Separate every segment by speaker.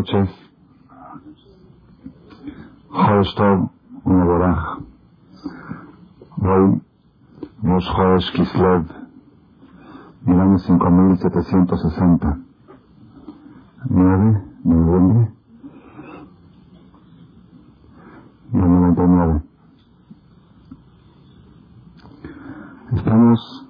Speaker 1: noches. Jostov, una boraj. Hoy, Rosh Chodesh Kislev, el año 5760. 9 de noviembre de 99. Estamos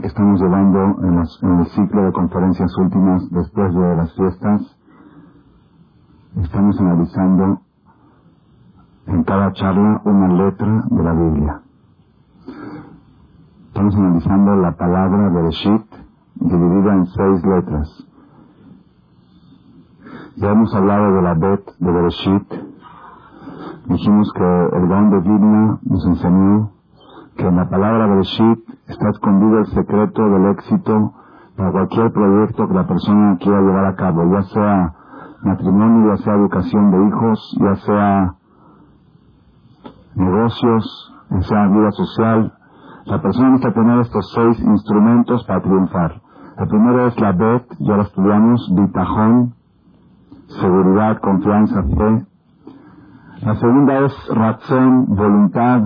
Speaker 1: que estamos llevando en, en, el ciclo de conferencias últimas después de las fiestas, estamos analizando en cada charla una letra de la Biblia. Estamos analizando la palabra Bereshit dividida en seis letras. Ya hemos hablado de la Bet de Bereshit. Dijimos que el don de Vidna nos enseñó que en la palabra Bereshit está escondido el secreto del éxito para cualquier proyecto que la persona quiera llevar a cabo, ya sea matrimonio, ya sea educación de hijos, ya sea negocios, ya sea vida social. La persona necesita tener estos seis instrumentos para triunfar. El primero es la Bet, ya lo estudiamos, bitajón, seguridad, confianza, fe. La segunda es razón, voluntad.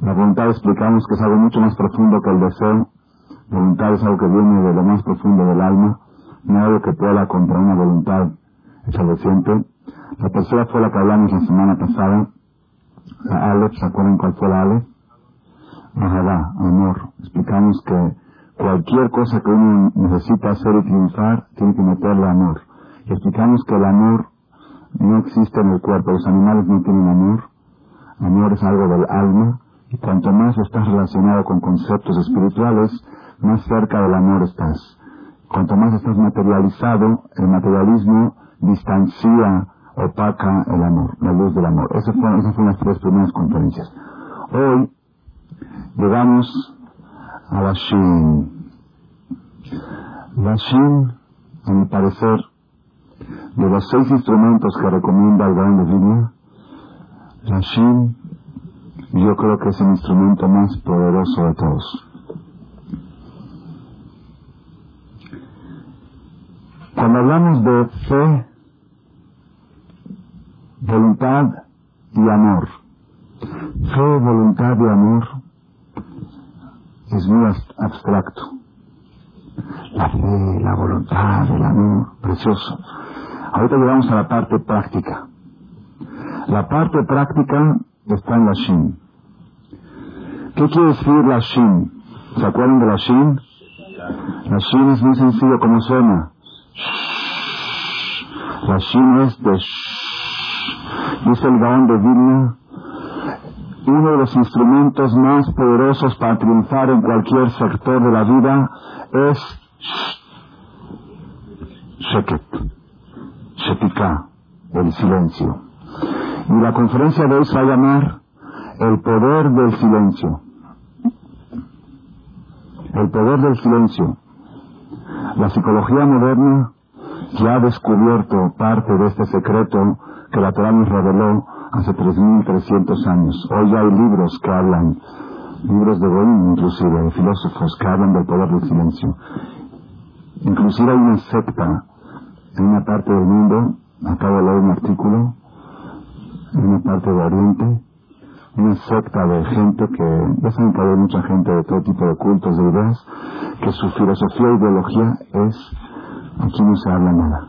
Speaker 1: La voluntad explicamos que es algo mucho más profundo que el deseo. Voluntad es algo que viene de lo más profundo del alma, no algo que pueda contra una voluntad estableciente. La tercera fue la que hablamos la semana pasada, la ¿se acuerdan cuál fue la Aleph? Ajá, amor. Explicamos que cualquier cosa que uno necesita hacer y triunfar, tiene que meterle amor. Y explicamos que el amor no existe en el cuerpo, los animales no tienen amor. Amor es algo del alma, y cuanto más estás relacionado con conceptos espirituales, más cerca del amor estás. Cuanto más estás materializado, el materialismo distancia, opaca el amor, la luz del amor. Esas fueron, esas fueron las tres primeras conferencias. Hoy llegamos a la Shin. La Shin, a mi parecer, de los seis instrumentos que recomienda el Gran Divina, la Shin yo creo que es el instrumento más poderoso de todos. Cuando hablamos de fe, voluntad y amor, fe, voluntad y amor es muy abstracto. La fe, la voluntad, el amor, precioso. Ahorita llegamos a la parte práctica. La parte práctica está en la Shin. ¿Qué quiere decir la Shin? ¿Se acuerdan de la Shin? La Shin es muy sencillo como suena. La Shin es de Dice el Gaón de Vilna, uno de los instrumentos más poderosos para triunfar en cualquier sector de la vida es Sheket, Shetika, el silencio. Y la conferencia de hoy se va a llamar El poder del silencio. El poder del silencio. La psicología moderna ya ha descubierto parte de este secreto que la Torah nos reveló hace 3.300 años. Hoy hay libros que hablan, libros de Goim inclusive, de filósofos que hablan del poder del silencio. Inclusive hay una secta en una parte del mundo, acabo de leer un artículo, en una parte de Oriente, una secta de gente que, ya saben que hay mucha gente de todo tipo de cultos, de ideas, que su filosofía e ideología es, aquí no se habla nada.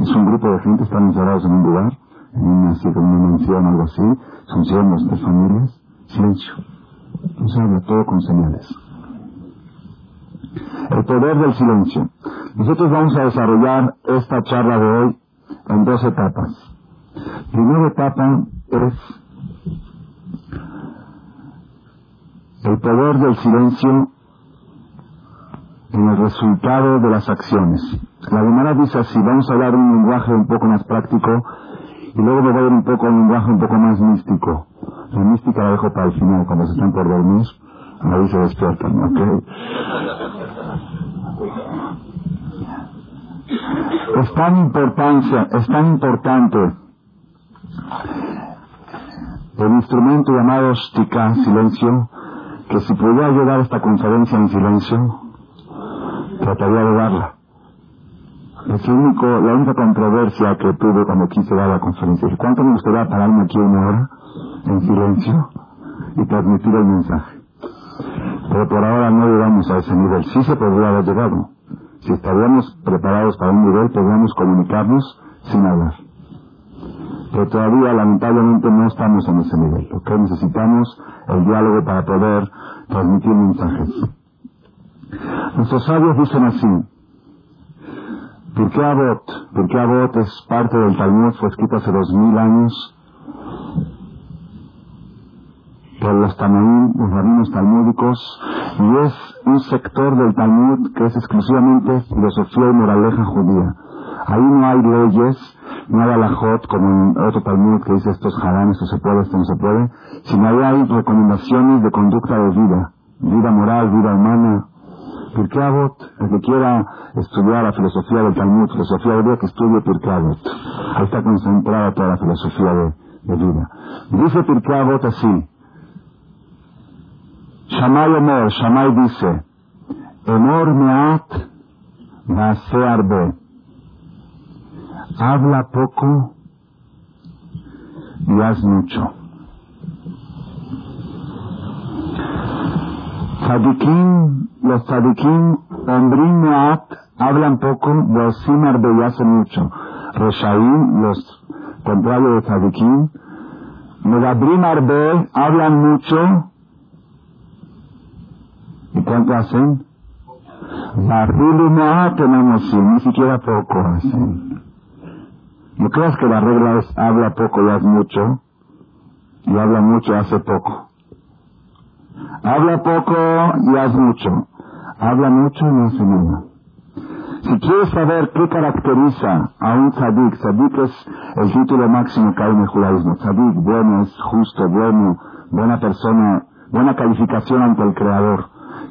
Speaker 1: Es un grupo de gente, están encerrados en un lugar, en una, una mansión o algo así, son cientos de familias, silencio. No se habla todo con señales. El poder del silencio. Nosotros vamos a desarrollar esta charla de hoy en dos etapas. Primera etapa es el poder del silencio en el resultado de las acciones. La Gemara dice así, vamos a hablar un lenguaje un poco más práctico y luego voy a ir un poco a un lenguaje un poco más místico. La mística la dejo para el final, cuando se están por dormir, ahí se despiertan, ¿ok? Es tan importante, es tan importante el instrumento llamado Shtika, silencio, que si pudiera llevar esta conferencia en silencio, trataría de darla. Es único, la única controversia que tuve cuando quise dar la conferencia. ¿Cuánto me gustaría pararme aquí una hora en silencio y transmitir el mensaje? Pero por ahora no llegamos a ese nivel. Sí se podría haber llegado. Si estaríamos preparados para un nivel, podríamos comunicarnos sin hablar. Pero todavía, lamentablemente, no estamos en ese nivel. Que necesitamos el diálogo para poder transmitir mensajes. Nuestros sabios dicen así. Pirkei Avot, Pirkei Avot es parte del Talmud, fue escrito hace dos mil años por los Tamaín, los rabinos talmúdicos, y es un sector del Talmud que es exclusivamente filosofía y moraleja judía. Ahí no hay leyes, no hay alajot como en otro Talmud que dice esto es esto se puede, esto no se puede, sino ahí hay recomendaciones de conducta de vida, vida moral, vida humana. Pirkei Avot, el que quiera estudiar la filosofía del Talmud, filosofía de vida, que estudie Pirkei Avot. Ahí está concentrada toda la filosofía de, vida. Dice Pirkei Avot así, Shamay Omer, Shamay dice, Emor meat, arbe. Habla poco y haz mucho. Tzadikim, los tzadikim, Ombrim meat, hablan poco, Bosim arbe y hacen mucho. Reshaim, los contrarios de tzadikim, Medabrim arbe, hablan mucho, ¿Y cuánto hacen? La tenemos ni siquiera poco hacen. No creas que la regla es habla poco y haz mucho, y habla mucho y hace poco. Habla poco y haz mucho. Habla mucho y no hace nada. Si quieres saber qué caracteriza a un tzadik, tzadik es el título máximo que hay en el judaísmo. Tzadik, bueno, es justo, bueno, buena persona, buena calificación ante el Creador.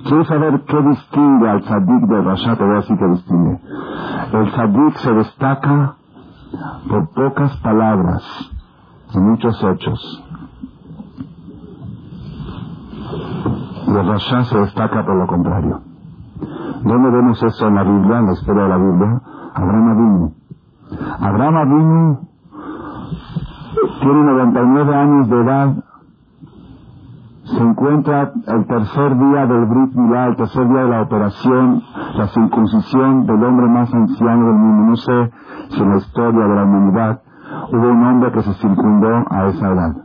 Speaker 1: ¿Quieres saber qué distingue al tzadik de Rasha? Te voy a decir distingue. El tzadik se destaca por pocas palabras y muchos hechos. Y el Rasha se destaca por lo contrario. ¿Dónde vemos eso en la Biblia, en la historia de la Biblia? Abraham Avinu. Abraham Avinu tiene 99 años de edad se encuentra el tercer día del Brit Milá, el tercer día de la operación, la circuncisión del hombre más anciano del mundo. No sé si en la historia de la humanidad hubo un hombre que se circundó a esa edad.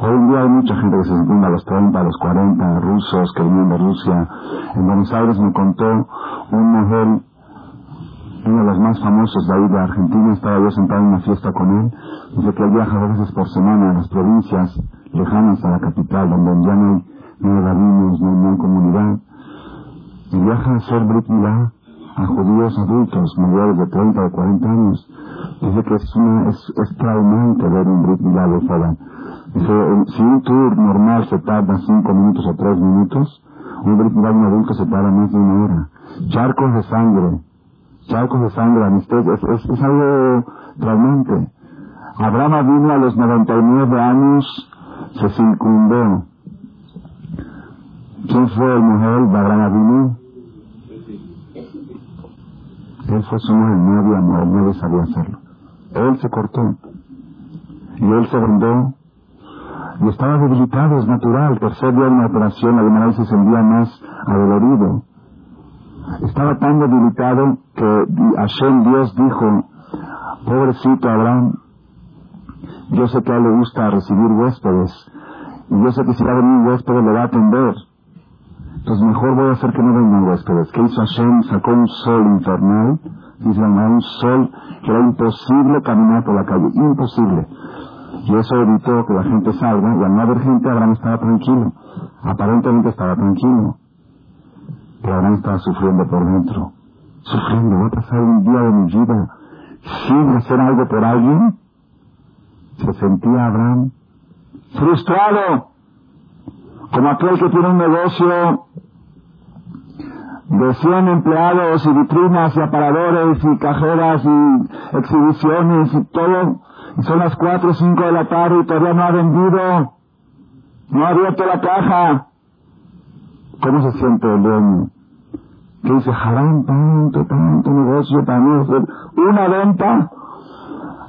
Speaker 1: Hoy en día hay mucha gente que se circunda a los 30, a los 40, rusos que vienen de Rusia. En Buenos Aires me contó un mujer, uno de los más famosos de ahí de Argentina, estaba yo sentado en una fiesta con él, dice que viaja a veces por semana a las provincias lejanas a la capital, donde ya no hay, no hay rabinos, no, hay comunidad, y viaja a hacer Brit a judíos adultos, mayores de 30 o 40 años. Dice que es, una, es, es traumante ver un Brit Milá de fuera. Dice, si un tour normal se tarda 5 minutos o 3 minutos, un Brit Milá de un adulto se tarda más de una hora. Charcos de sangre, charcos de sangre, anestesia, es, es, es algo traumante. Abraham vino a los 99 años se circundó. ¿Quién fue el mujer de? Él fue su mujer, no había amor, sabía hacerlo. Él se cortó. Y él se vendó. Y estaba debilitado, es natural. El tercer día de una operación, la se sentía más adolorido. Estaba tan debilitado que Hashem, Dios, dijo, pobrecito Abraham, yo sé que a él le gusta recibir huéspedes. Y yo sé que si va a venir un huésped le va a atender. Entonces mejor voy a hacer que no vengan huéspedes. ¿Qué hizo Hashem? Sacó un sol infernal. Dice un sol que era imposible caminar por la calle. Imposible. Y eso evitó que la gente salga. Y al no haber gente, Abraham estaba tranquilo. Aparentemente estaba tranquilo. Pero Abraham estaba sufriendo por dentro. Sufriendo. ¿Va a pasar un día de mi vida sin hacer algo por alguien? Se sentía Abraham frustrado, como aquel que tiene un negocio de 100 empleados y vitrinas y aparadores y cajeras y exhibiciones y todo, y son las 4 o 5 de la tarde y todavía no ha vendido, no ha abierto la caja. ¿Cómo se siente el dueño? que dice, harán tanto, tanto negocio para mí una venta.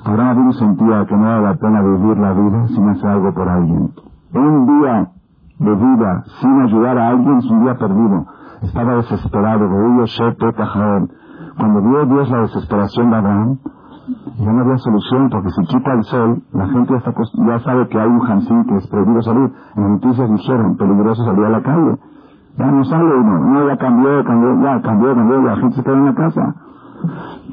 Speaker 1: Abraham sentía que no vale la pena vivir la vida sin hacer algo por alguien. Un día de vida sin ayudar a alguien es un día perdido. Estaba desesperado, Cuando vio Dios la desesperación de Abraham, ya no había solución porque si quita el sol, la gente ya, ya sabe que hay un Hansín que es prohibido salir. En las noticias dijeron, peligroso salir a la calle. Ya no sale uno, no, ya cambió, cambió, ya cambió, cambió, la gente se queda en la casa.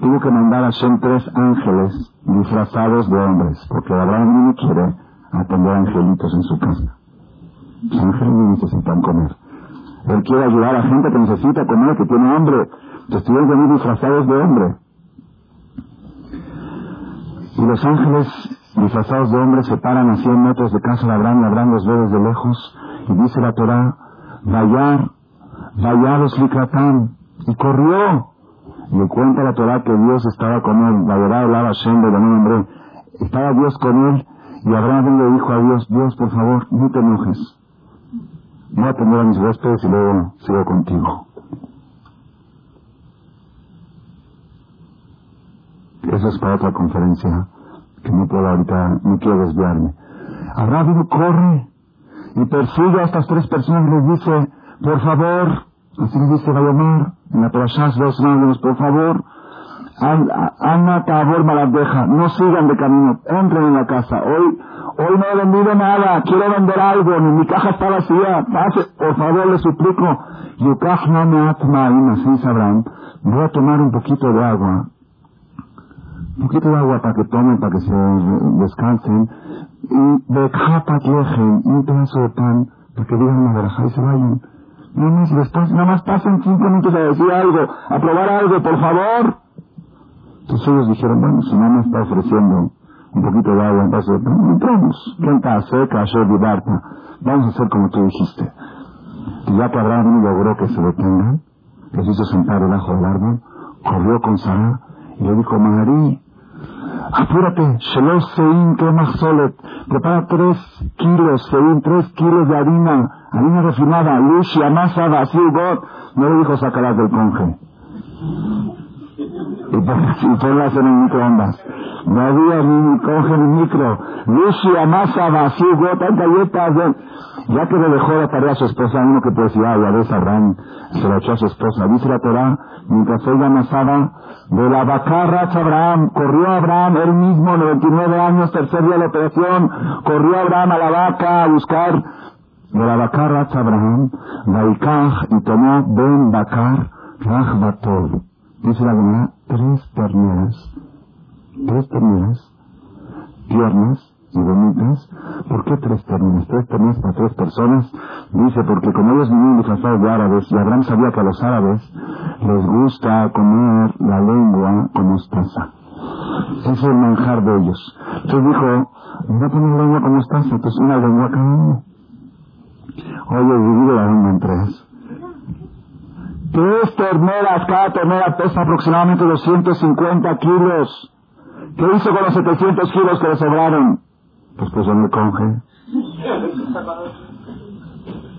Speaker 1: Tuvo que mandar a Shem tres ángeles disfrazados de hombres, porque Abraham no quiere atender angelitos en su casa. Los ángeles no necesitan comer. Él quiere ayudar a gente que necesita comer, que tiene hambre. Entonces tuvieron que venir disfrazados de hombre. Y los ángeles disfrazados de hombres se paran a 100 metros de casa de Abraham, Abraham los ve desde lejos, y dice la Torah, Vayar, Vayar los Likratán, y corrió. Le cuenta la Torah que Dios estaba con él, Vayará hablaba Shem de nombre, estaba Dios con él, y Abraham le dijo a Dios, Dios, por favor, no te enojes. Voy a atender a mis huéspedes y luego sigo contigo. Eso es para otra conferencia que no puedo ahorita, no quiero desviarme. Abraham corre y persigue a estas tres personas y les dice, por favor, así les dice Bayamar, en la Parashas dos años, por favor, Ana Tabor Maladdeja, no sigan de camino, entren en la casa. Hoy, hoy no he vendido nada, quiero vender algo, mi caja está vacía, pase, por favor, les suplico. Me atma, así sabrán, voy a tomar un poquito de agua. Un poquito de agua para que tomen, para que se descansen, y de lejen, un pedazo de pan, para que digan una verajá y se vayan. Más, nada más pasen cinco minutos a decir algo, a probar algo, por favor. Entonces ellos dijeron, bueno, si no me está ofreciendo un poquito de agua, entonces, entremos. Renta seca, de Barta. Vamos a hacer como tú dijiste. Y ya que Abraham logró que se detengan, los hizo sentar debajo del árbol, corrió con Sara y le dijo, Marí, apúrate, Shelosh Sein Solet, prepara tres kilos, Sein, tres kilos de harina, harina refinada, Lushi, amasada, así God, no le dijo sacarás del conge. Y, ponlas en el microondas. No había ni conge ni micro. Lushi, amasada, así God, hay galletas, ya que le dejó la tarea a su esposa, uno que pues ya, ya ves, Abraham se la echó a su esposa. Dice la Torah, mientras ella amasaba, de la vacarra Abraham, corrió Abraham, él mismo, 99 años, tercer día de la operación, corrió Abraham a la vaca a buscar de la vacarra Abraham, Vaikaj, y tomó Ben Bakar, Rajbatol. Dice la verdad, tres terneras, tres terneras, tiernas, y bonitas. ¿Por qué tres términos? Tres términos para tres personas. Dice, porque como ellos vivían disfrazados de árabes, y Abraham sabía que a los árabes les gusta comer la lengua con mostaza. Ese es el manjar de ellos. Entonces dijo, voy a lengua con mostaza, entonces una lengua cada uno. Oye, divide la lengua en tres. Tres terneras, cada ternera pesa aproximadamente 250 kilos. ¿Qué hizo con los 700 kilos que le sobraron? Después ya me conge.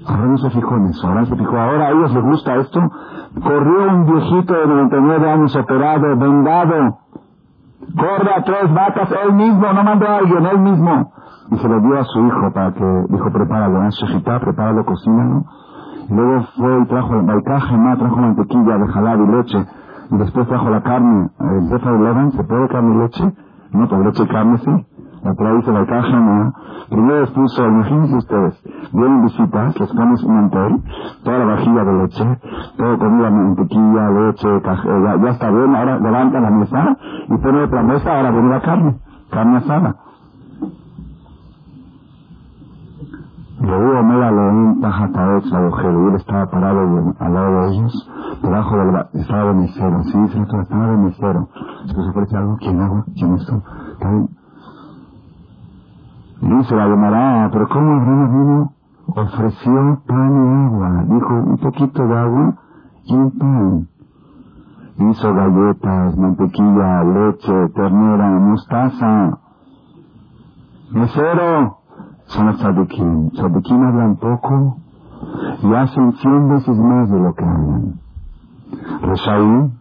Speaker 1: Ahora no se fijó en eso, ahora se fijó, ahora a ellos les gusta esto. Corrió un viejito de 99 años operado, vendado. Corre a tres vacas, él mismo, no mandó a alguien, él mismo. Y se lo dio a su hijo para que, dijo, prepáralo, ¿eh? Shejitá, prepáralo, cocínalo. Y luego fue y trajo el baicaje, trajo mantequilla de jalado y leche. Y después trajo la carne, el jefe de Levan, ¿se puede carne y leche? No, con leche y carne sí. La Torah dice la caja, ¿no? Primero les puso, imagínense ustedes, vienen visitas, les pones un mantel, toda la vajilla de leche, todo comida, mantequilla, leche, caja, eh, ya, ya, está bien, ahora levanta la mesa y pone otra mesa, ahora viene la carne, carne asada. Luego Omega León Tajataet agujero y él estaba parado al lado de ellos, debajo del estaba de mesero, sí, estaba de mesero. ¿Se ofrece algo? ¿Quién hago? ¿Quién esto? ¿Está bien? Dice la llamará, pero ¿cómo Abraham vino? Ofreció pan y agua. Dijo un poquito de agua y un pan. Hizo galletas, mantequilla, leche, ternera, mostaza. Mesero. Son los tzadikim. Tzadikim hablan poco y hacen cien veces más de lo que hablan. Reshaim.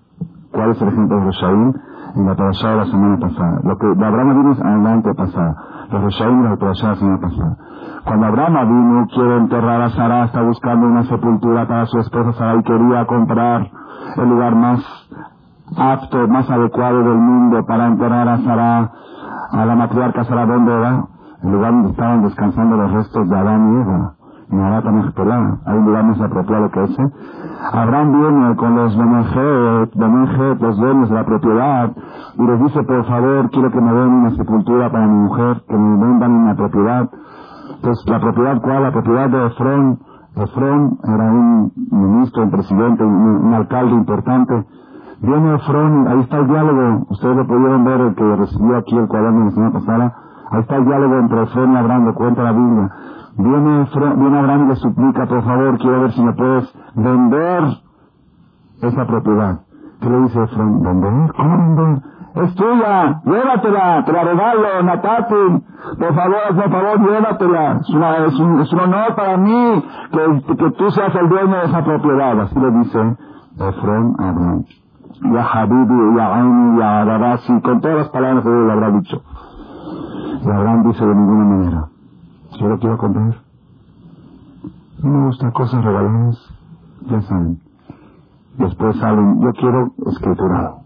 Speaker 1: ¿Cuál es el ejemplo de Reshaim? En la parashá de la semana pasada. Lo que de Abraham vino en la antepasada. Los Reshaim semana pasada. Cuando Abraham vino, quiere enterrar a Sara, está buscando una sepultura para su esposa Sara y quería comprar el lugar más apto, más adecuado del mundo para enterrar a Sara, a la matriarca Sara, ¿dónde era? El lugar donde estaban descansando los restos de Adán y Eva. Hay un lugar más apropiado que ese. Abraham viene con los Benejet, los dueños de la propiedad, y les dice, por favor, quiero que me den una sepultura para mi mujer, que me vendan una propiedad. Entonces, la propiedad, ¿cuál? La propiedad de Efrón. Efrón era un ministro, un presidente, un, alcalde importante. Viene Efrón, ahí está el diálogo. Ustedes lo pudieron ver, el que recibió aquí el cuaderno de la semana pasada. Ahí está el diálogo entre Efrón y Abraham, lo cuenta la Biblia. Viene, viene Abraham y le suplica, por favor, quiero ver si me puedes vender esa propiedad. ¿Qué le dice Efrón? ¿Vender? ¿Cómo vender? Es tuya, llévatela, te la regalo, Natatin. Por favor, por favor, llévatela. Es, una, es, un, es un honor para mí que, que tú seas el dueño de esa propiedad. Así le dice Efrón a Abraham. Ya Habibi, ya Aini, ya Adabasi, con todas las palabras que le habrá dicho. Y Abraham dice de ninguna manera. Yo lo quiero comprar. No me gustan cosas regaladas. Ya saben. Después salen, yo quiero escriturado.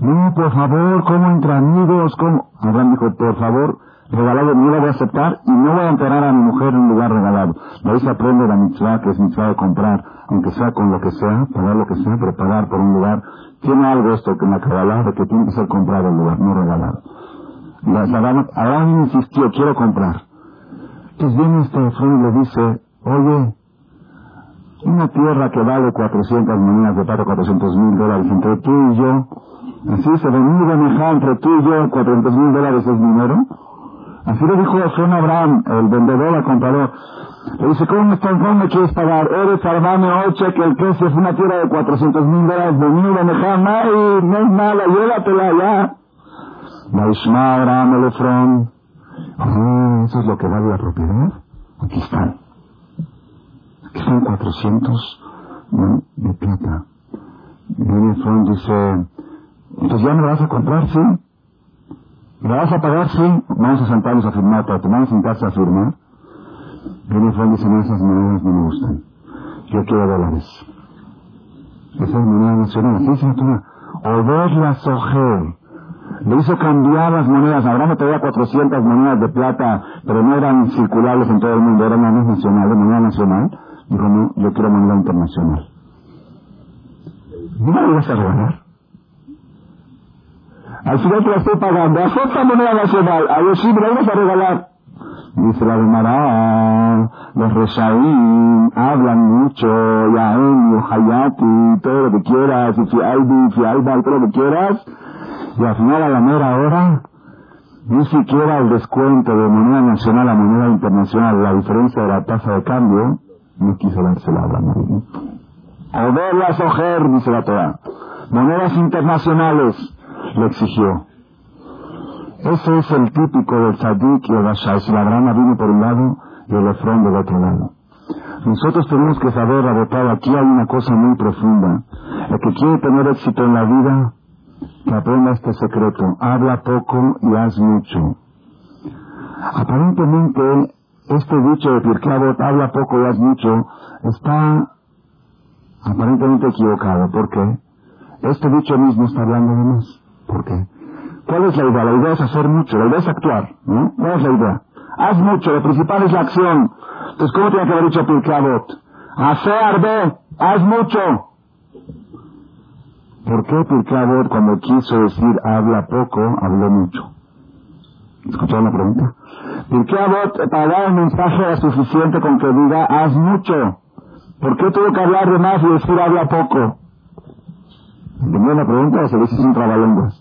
Speaker 1: No, por favor, ¿cómo entre amigos? ¿Cómo? Abraham dijo, por favor, regalado no lo voy a aceptar y no voy a enterrar a mi mujer en un lugar regalado. De ahí se aprende la mitzvah, que es mitzvah de comprar, aunque sea con lo que sea, pagar lo que sea, pero pagar por un lugar. Tiene algo esto que me acaba de que tiene que ser comprado el lugar, no regalado. Abraham insistió, quiero comprar. Entonces viene este Efraín y le dice, oye, una tierra que vale 400 monedas de plata, 400 mil dólares entre tú y yo, así se venía de entre tú y yo, 400 mil dólares es dinero. Así le dijo Efraín Abraham, el vendedor al comprador. Le dice, ¿cómo me, cómo me quieres pagar? Eres Armame Oche, que el precio es una tierra de 400 mil dólares, venido de Meján, no, no es mala, llévatela ya. Maishma Abraham el Efrón. Ah, eso es lo que vale la propiedad. Aquí están. Aquí están 400 de plata. Y el Efrón dice, entonces ya me vas a comprar, ¿sí? ¿Me vas a pagar? Sí. Vamos a sentarnos a firmar, para tomar en casa a firmar. Efrón dice, no, esas monedas no me gustan. Yo quiero dólares. Esa es moneda nacional. ¿Qué es O ver la sojer le hizo cambiar las monedas. Abraham tenía 400 monedas de plata, pero no eran circulares en todo el mundo, eran monedas nacionales, moneda nacional. Dijo, no, yo quiero moneda internacional. ¿No me vas a regalar? Al final te la estoy pagando. Acepta moneda nacional. A ver, sí, me la vas a regalar. Dice la Gemara, los Reshaim hablan mucho, Yaem, Hayati, todo lo que quieras, y Fialbi, Fialba, todo lo que quieras, y al final a la mera hora, ni siquiera el descuento de moneda nacional a moneda internacional, la diferencia de la tasa de cambio, no quiso dársela a Abraham. O verlas ojer, dice la Torah. Monedas internacionales, le exigió. Ese es el típico del tzadik y el ashai. Si la grana viene por un lado y el efrón del otro lado. Nosotros tenemos que saber, adoptar, aquí hay una cosa muy profunda. El que quiere tener éxito en la vida, que aprenda este secreto. Habla poco y haz mucho. Aparentemente, este dicho de Pirkei habla poco y haz mucho, está aparentemente equivocado. ¿Por qué? Este dicho mismo está hablando de más. ¿Por qué? ¿Cuál es la idea? La idea es hacer mucho, la idea es actuar, ¿no? ¿Cuál es la idea? Haz mucho, lo principal es la acción. Entonces, ¿cómo tiene que haber dicho Pirkei Hacer arde, haz mucho. ¿Por qué Pirkei cuando quiso decir habla poco, habló mucho? ¿Escucharon la pregunta? Pirkei para dar el mensaje era suficiente con que diga haz mucho. ¿Por qué tuvo que hablar de más y decir habla poco? ¿Entendieron la pregunta o se dice sin trabalenguas?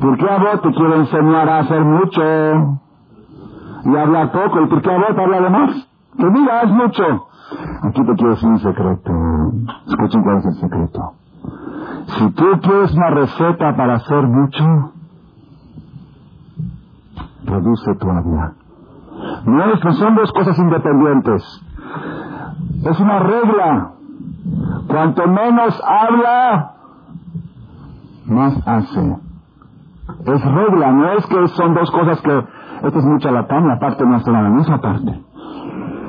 Speaker 1: Pirkei te quiere enseñar a hacer mucho y hablar poco. Y Pirkei habla de más. Que diga haz mucho. Aquí te quiero decir un secreto. Escuchen cuál es el secreto. Si tú quieres una receta para hacer mucho, reduce tu habla. No es que son dos cosas independientes. Es una regla. Cuanto menos habla, más hace. Es regla, no es que son dos cosas que, esta es muy charlatán, la parte no hace no es la parte.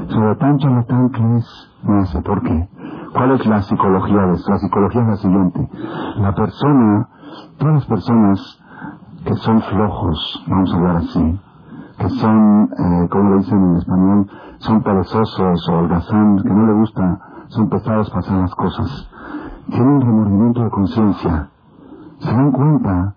Speaker 1: Sobre charlatán que es, no sé por qué. ¿Cuál es la psicología de esto? La psicología es la siguiente. La persona, todas las personas que son flojos, vamos a hablar así, que son, eh, como le dicen en español, son perezosos o holgazán, que no le gusta, son pesados para hacer las cosas, tienen un remordimiento de conciencia, se dan cuenta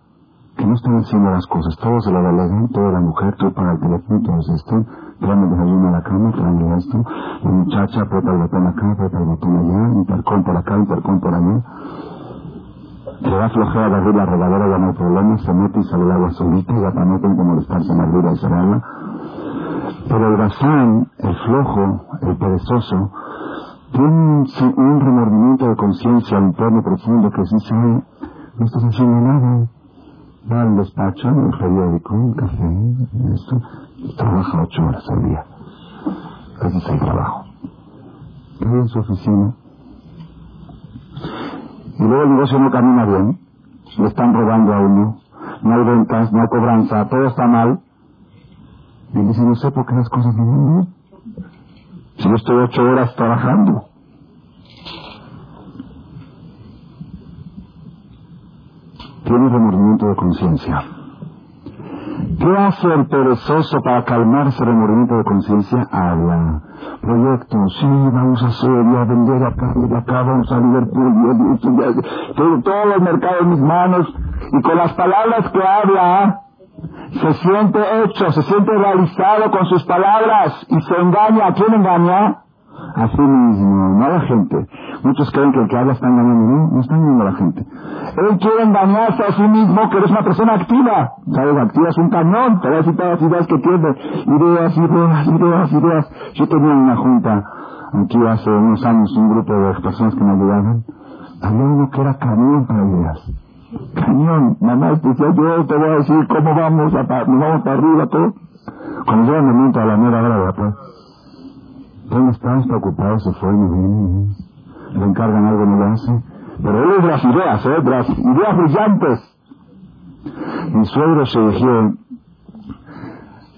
Speaker 1: que no están haciendo las cosas, todos lo delegan, toda la mujer, tú para el teléfono, todos están, traen el desayuno a la cama, traen esto, la muchacha aprieta el botón acá, aprieta el botón allá, intercom por acá, intercom por allá, se da flojera de abrir la regadera, ya no hay problema, se mete y sale el agua solita, ya para no tener que molestarse en abrirla y cerrarla. Pero el gazán, el flojo, el perezoso, tiene un, remordimiento de conciencia interno profundo que dice, no estás haciendo nada. Va al despacho, el periódico, el café, esto, trabaja ocho horas al día. Ese es el trabajo. Y en su oficina. Y luego el negocio no camina bien, le están robando a uno, no hay ventas, no hay cobranza, todo está mal. Y dice, no sé por qué las cosas no van bien. Si yo estoy ocho horas trabajando. Tiene remordimiento de conciencia. ¿Qué hace el perezoso para calmar ese remordimiento de conciencia? Habla. Proyectos, sí, vamos a hacer, a vender acá, y acá, vamos a Liverpool, todo, todos los mercados en mis manos, y con las palabras que habla, se siente hecho, se siente realizado con sus palabras, y se engaña. ¿A quién engaña? A sí mismo, no a la gente. Muchos creen que el que habla está engañando, no, no está engañando a la gente. Él quiere engañarse a sí mismo que eres una persona activa. ¿Sabes? Activa es un cañón, te voy a decir todas las ideas que tiene. Ideas, ideas, ideas, ideas. Yo tenía una junta aquí hace unos años, un grupo de personas que me ayudaban. Había uno que era cañón para ideas. Cañón, mamá, decía yo te voy a decir cómo vamos, a, nos vamos para arriba, todo. Cuando llega el momento a la mera hora, pues, ¿dónde estás? Preocupado, se fue, viene, le encargan algo, no lo hace. Pero él es de las ideas, ¿eh? Las ideas brillantes. Mi suegro Sheikh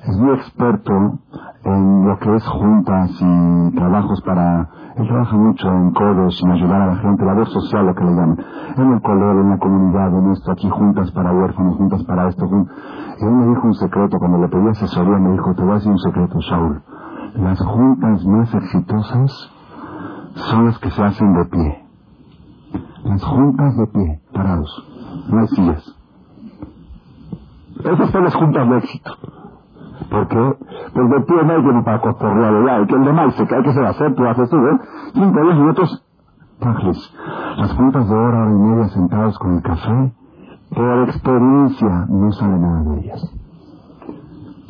Speaker 1: es muy experto en lo que es juntas y trabajos para... Él trabaja mucho en codos, en ayudar a la gente, labor social, lo que le llaman. En el colegio, en la comunidad, en esto, aquí juntas para huérfanos, juntas para esto. Y él me dijo un secreto, cuando le pedí asesoría, me dijo, te voy a decir un secreto, Shaul. Las juntas más exitosas son las que se hacen de pie. Las juntas de pie, parados. No hay sillas. Esas son las juntas de éxito. ¿Por qué? Pues de pie no hay que para cotorrear hay que el demás se cae que se va a hacer, tú haces tú, ¿eh? Cinco, diez minutos, Páginas. Las juntas de hora, hora y media sentados con el café, por experiencia no sale nada de ellas.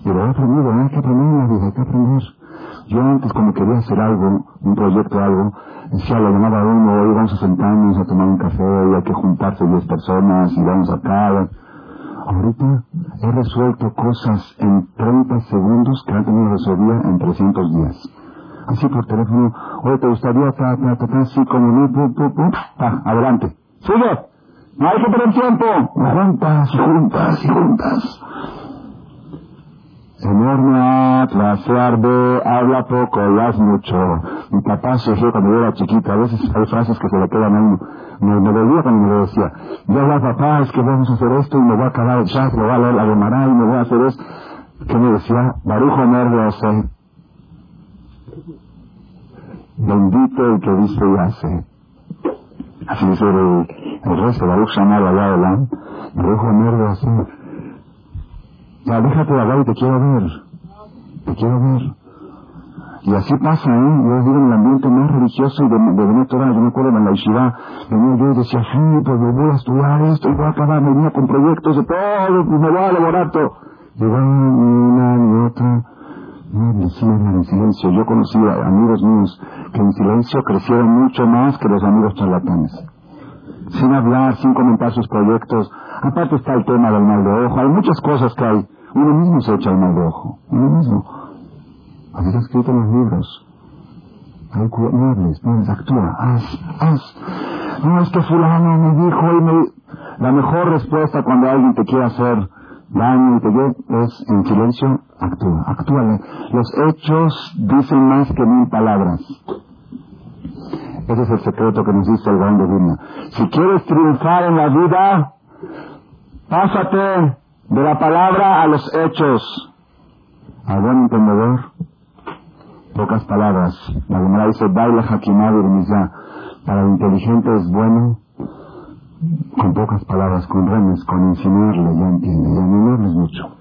Speaker 1: Y lo he aprendido, hay que aprender en la vida, hay que aprender. Yo antes cuando quería hacer algo, un proyecto, algo, decía, lo llamaba a uno, hoy vamos a sentarnos a tomar un café, y hay que juntarse diez personas, y vamos acá. Ahorita he resuelto cosas en 30 segundos que antes no resolvía en 300 días. Así por teléfono, oye, ¿te gustaría, ta, ta, ta, ta, así como, pum, pum, pum, ta, adelante. ¡Sigue! No hay que perder tiempo. Juntas juntas y juntas. Enorme Atlas, arde, habla poco y haz mucho. Mi papá se cuando yo era chiquita, a veces hay frases que se le quedan a uno. Me, dolía cuando me lo decía. Yo papá, es que vamos a hacer esto y me voy a acabar el chat, me voy a leer la Gemara y me voy a hacer esto. ¿Qué me decía? Barujo Omer hace. Bendito el que dice y hace. Así dice el, el resto, Baruch Shamar, allá adelante. Barujo hace. Ya, déjate de hablar y te quiero ver. Te quiero ver. Y así pasa, ¿eh? Yo digo en el ambiente más religioso y de, de toda, yo me acuerdo en la Yeshiva, venía yo y decía, sí, pues me voy a estudiar esto y voy a acabar, venía con proyectos de todo, pues me voy a elaborar todo. Llegaba una y otra, no, en silencio. Yo conocí a amigos míos que en silencio crecieron mucho más que los amigos charlatanes. Sin hablar, sin comentar sus proyectos. Aparte está el tema del mal de ojo. Hay muchas cosas que hay. Uno mismo se echa el mal de ojo. Uno mismo. Así está escrito en los libros. No hables, no hables, actúa, haz, haz. No, es que fulano me dijo y me... La mejor respuesta cuando alguien te quiere hacer daño y te quiere es en silencio, actúa, actúa. Los hechos dicen más que mil palabras. Ese es el secreto que nos dice el gran divino. Si quieres triunfar en la vida, pásate de la palabra a los hechos. A buen entendedor, pocas palabras. La Gemara dice, baila ya. Para el inteligente es bueno con pocas palabras, con remes, con insinuarle, ya entiende, ya no mucho.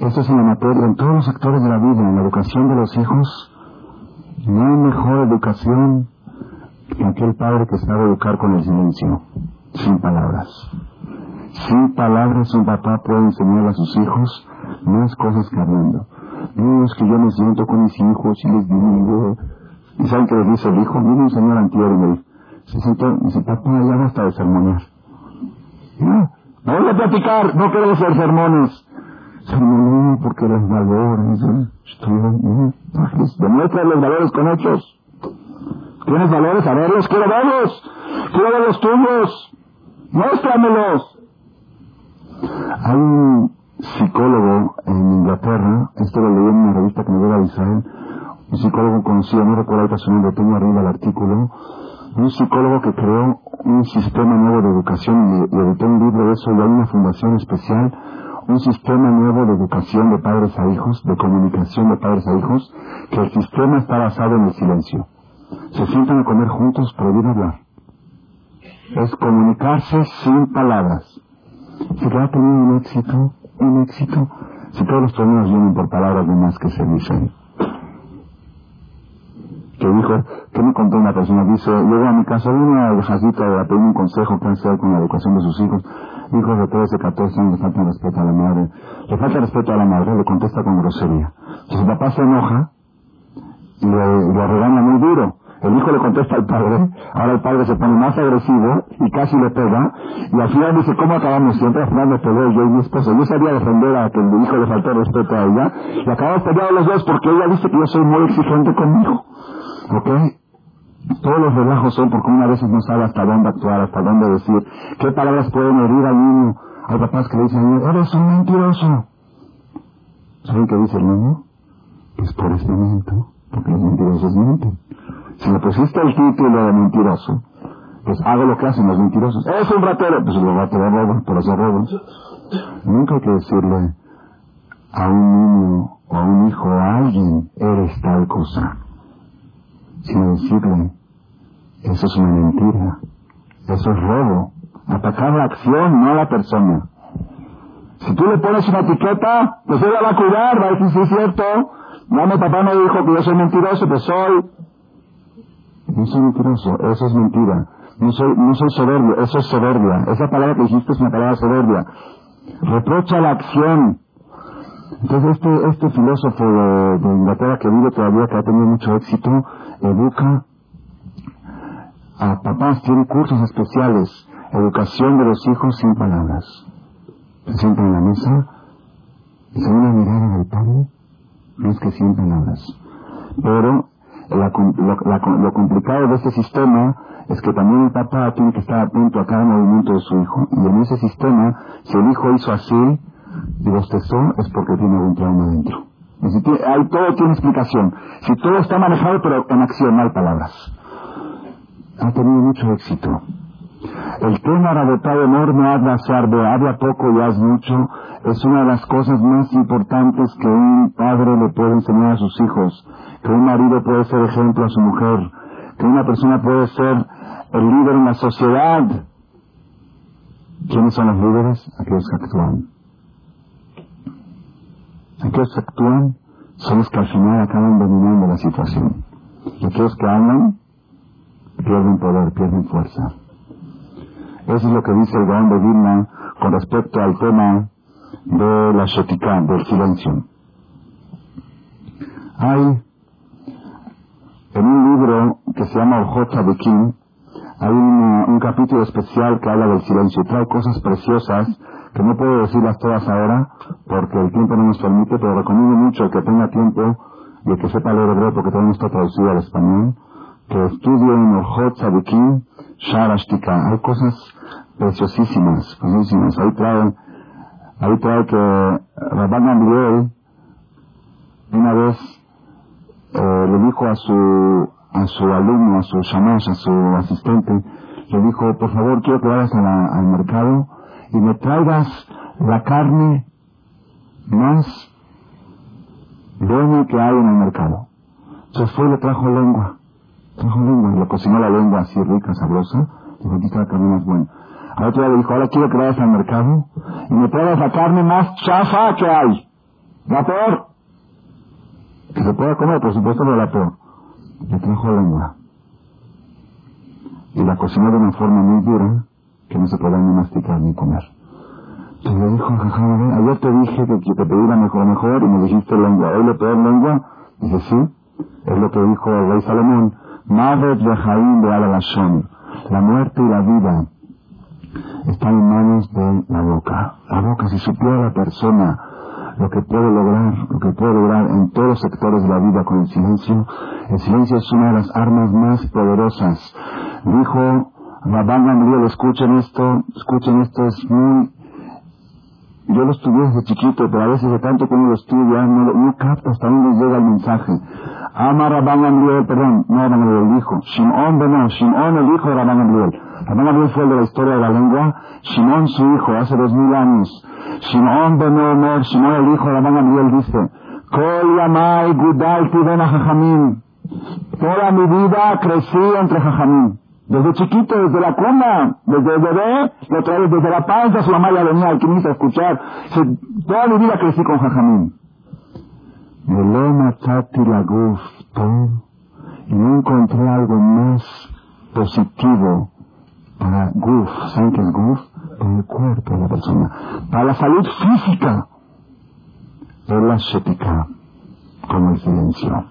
Speaker 1: Esto es en la materia, en todos los sectores de la vida, en la educación de los hijos, no hay mejor educación que aquel padre que sabe educar con el silencio, sin palabras. Sin palabras un papá puede enseñar a sus hijos más cosas que hablando. No es que yo me siento con mis hijos y les digo... ¿Y saben qué les dice el hijo? Vino un señor anterior y me se sentó, dice, papá, ya basta de sermonear. No, voy a platicar, no queremos hacer sermones. Sermoneo porque los valores, ¿eh? Demuestra los valores con hechos. ¿Tienes valores? A verlos, quiero verlos. Quiero ver los tuyos. Muéstramelos. Hay un psicólogo en Inglaterra, esto lo leí en una revista que me dio a Israel, un psicólogo conocido, no recuerdo ahorita su nombre, tengo arriba el artículo, un psicólogo que creó un sistema nuevo de educación y, editó un libro de eso y hay una fundación especial un sistema nuevo de educación de padres a hijos, de comunicación de padres a hijos, que el sistema está basado en el silencio. Se sientan a comer juntos, prohibir hablar. Es comunicarse sin palabras. Si va a tener un éxito, un éxito, si todos los problemas vienen por palabras de más que se dicen. Que dijo, que me contó una persona, dice, llegó a mi casa, una viejacita a pedir un consejo que hacer con la educación de sus hijos hijos de 13, 14 años le falta respeto a la madre. Le falta respeto a la madre, le contesta con grosería. Si su papá se enoja le, le regaña muy duro. El hijo le contesta al padre, ahora el padre se pone más agresivo y casi le pega, y al final dice, ¿cómo acabamos siempre? Al final me peleé yo y mi esposa. Yo sabía defender a que el hijo le faltó respeto a ella, y acabamos peleados los dos porque ella dice que yo soy muy exigente conmigo. ¿Ok? Todos los relajos son porque una vez no sabe hasta dónde actuar, hasta dónde decir, qué palabras pueden herir al niño. Hay papás que le dicen, eres un mentiroso. ¿Saben qué dice el niño? Pues por este momento, porque los mentirosos mienten. Si le pusiste el título de mentiroso, pues hago lo que hacen los mentirosos. Es un ratero, pues los rateros roban, por eso roban. Nunca hay que decirle a un niño o a un hijo o a alguien, eres tal cosa sino decirle, eso es una mentira, eso es robo, atacar la acción, no la persona. Si tú le pones una etiqueta, pues ella va a cuidar, va a decir, sí es cierto, no, mi papá me dijo que yo soy mentiroso, pues soy. No soy mentiroso, eso es mentira. No soy, no soy soberbio, eso es soberbia. Esa palabra que dijiste es una palabra soberbia. Reprocha la acción, entonces este, este filósofo de, Inglaterra que vive todavía, que ha tenido mucho éxito, educa a papás, tiene cursos especiales, educación de los hijos sin palabras. Se sienta en la mesa y se una mirada del padre, no es que sin palabras. Pero lo, complicado de este sistema es que también el papá tiene que estar atento a cada movimiento de su hijo. Y en ese sistema, si el hijo hizo así, y bostezó es porque tiene algún trauma dentro. hay, todo tiene explicación. Si todo está manejado, pero en acción, no hay palabras. Ha tenido mucho éxito. El tema Rabotado enorme, habla sarbe, habla poco y haz mucho, es una de las cosas más importantes que un padre le puede enseñar a sus hijos, que un marido puede ser ejemplo a su mujer, que una persona puede ser el líder en la sociedad. ¿Quiénes son los líderes? Aquellos que actúan. Aquellos que actúan son los que al final acaban dominando la situación. Y aquellos que hablan pierden poder, pierden fuerza. Eso es lo que dice el Gaón de Vilna con respecto al tema de la shetika, del silencio. Hay en un libro que se llama Ojota de King, hay un, capítulo especial que habla del silencio y trae cosas preciosas que no puedo decirlas todas ahora porque el tiempo no nos permite, pero recomiendo mucho que tenga tiempo y que sepa leer hebreo porque no está traducido al español, que estudie en Orjot Sadikim Sharashtika. Hay cosas preciosísimas, preciosísimas. Ahí trae, ahí trae que Rabban Gamliel una vez eh, le dijo a su, a su alumno, a su shamash, a su asistente, le dijo, por favor, quiero que vayas al mercado y me traigas la carne más buena que hay en el mercado. Entonces fue y le trajo lengua. Trajo lengua y le cocinó la lengua así rica, sabrosa. Dijo, aquí está la carne más buena. A otro le dijo, ahora quiero que vayas al mercado y me traigas la carne más chafa que hay. La peor. Que se pueda comer, por supuesto, pero la peor. Le trajo lengua. Y la cocinó de una forma muy dura que no se podía ni masticar ni comer. Y le dijo, ayer te dije que, te pedí la mejor, mejor y me dijiste lengua. Hoy le peor lengua. Dice, sí. Es lo que dijo el rey Salomón. De Jaín de Alalashon. La muerte y la vida están en manos de la boca. La boca, si supiera la persona lo que puede lograr, lo que puede lograr en todos los sectores de la vida con el silencio, el silencio es una de las armas más poderosas. Dijo Rabban Gamliel, escuchen esto, escuchen esto, es muy yo lo estudié desde chiquito, pero a veces de tanto que uno lo estudia, no, no capta hasta dónde llega el mensaje. Ama Rabban Gamliel, perdón, no Rabban Gamliel, el hijo. Shimon no, Shimon el hijo de Rabban Gamliel. Rabban Gamliel fue el de la historia de la lengua. Shimon su hijo, hace dos mil años. Shimon ben Omer, Shimon el hijo de Rabban Gamliel dice, Kol yamai Jajamim. Toda crecí entre Jajamim. Desde chiquito, desde la cuna, desde el bebé, desde la panza, su mamá ya venía al quinito a escuchar. toda mi vida crecí con Jajamín. y no encontré algo más positivo para Guf. ¿Saben qué es Guf? El cuerpo de la persona. Para la salud física. Es la shetika, como el silencio.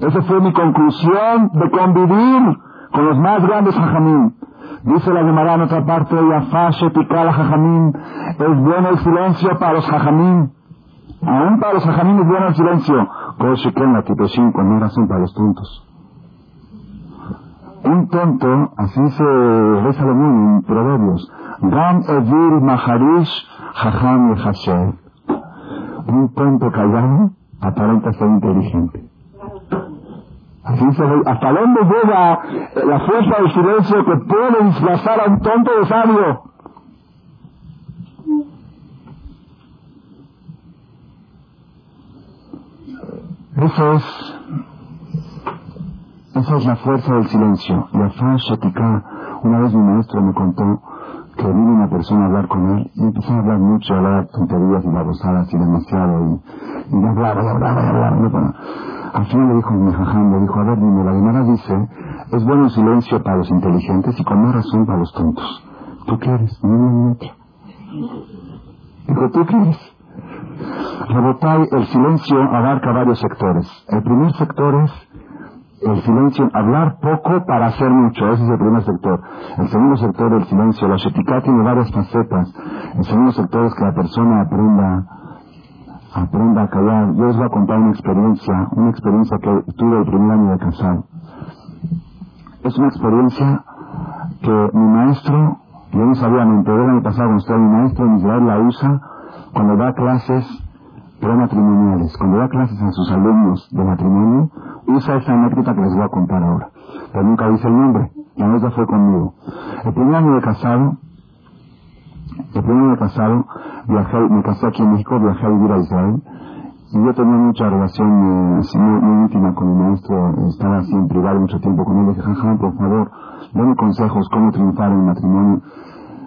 Speaker 1: Esa fue mi conclusión de convivir con los más grandes jajamín. Dice la Gemara en otra parte, Yafashe Tikala jajamín, es bueno el silencio para los jajamín. Aún para los jajamín es bueno el silencio. La tipeshin, cuando no razón para los tontos. Un tonto, así se ve Salomón en Proverbios, Gam Evil Maharish Jajam Hashem. Un tonto callado aparenta ser inteligente hasta dónde llega la fuerza del silencio que puede disfrazar a un tonto de sabio. Eso es, esa es la fuerza del silencio. La Shetika, una vez mi maestro me contó que vino una persona a hablar con él y empezó a hablar mucho, a hablar tonterías y babosadas y demasiado y, y hablaba y hablaba y hablaba. Al final le dijo mi jajam, le dijo, a ver, dime, la Gemara dice, es bueno el silencio para los inteligentes y con más razón para los tontos. ¿Tú qué eres? No, Dijo, ¿tú qué eres? Rebotay, el silencio abarca varios sectores. El primer sector es el silencio, hablar poco para hacer mucho, ese es el primer sector. El segundo sector, el silencio, la shetika tiene varias facetas. El segundo sector es que la persona aprenda aprenda a callar. Yo les voy a contar una experiencia, una experiencia que tuve el primer año de casado. Es una experiencia que mi maestro, yo no sabía, me enteré el año pasado cuando estaba mi maestro en Israel la usa cuando da clases prematrimoniales, cuando da clases a sus alumnos de matrimonio, usa esa anécdota que les voy a contar ahora. Pero nunca dice el nombre, la anécdota fue conmigo. El primer año de casado, el primer año de casado, viajé, me casé aquí en México, viajé a vivir a Israel, y yo tenía mucha relación eh, muy, íntima con mi maestro, estaba así en privado mucho tiempo con él, le dije, Jajam, por favor, dame consejos cómo triunfar en el matrimonio.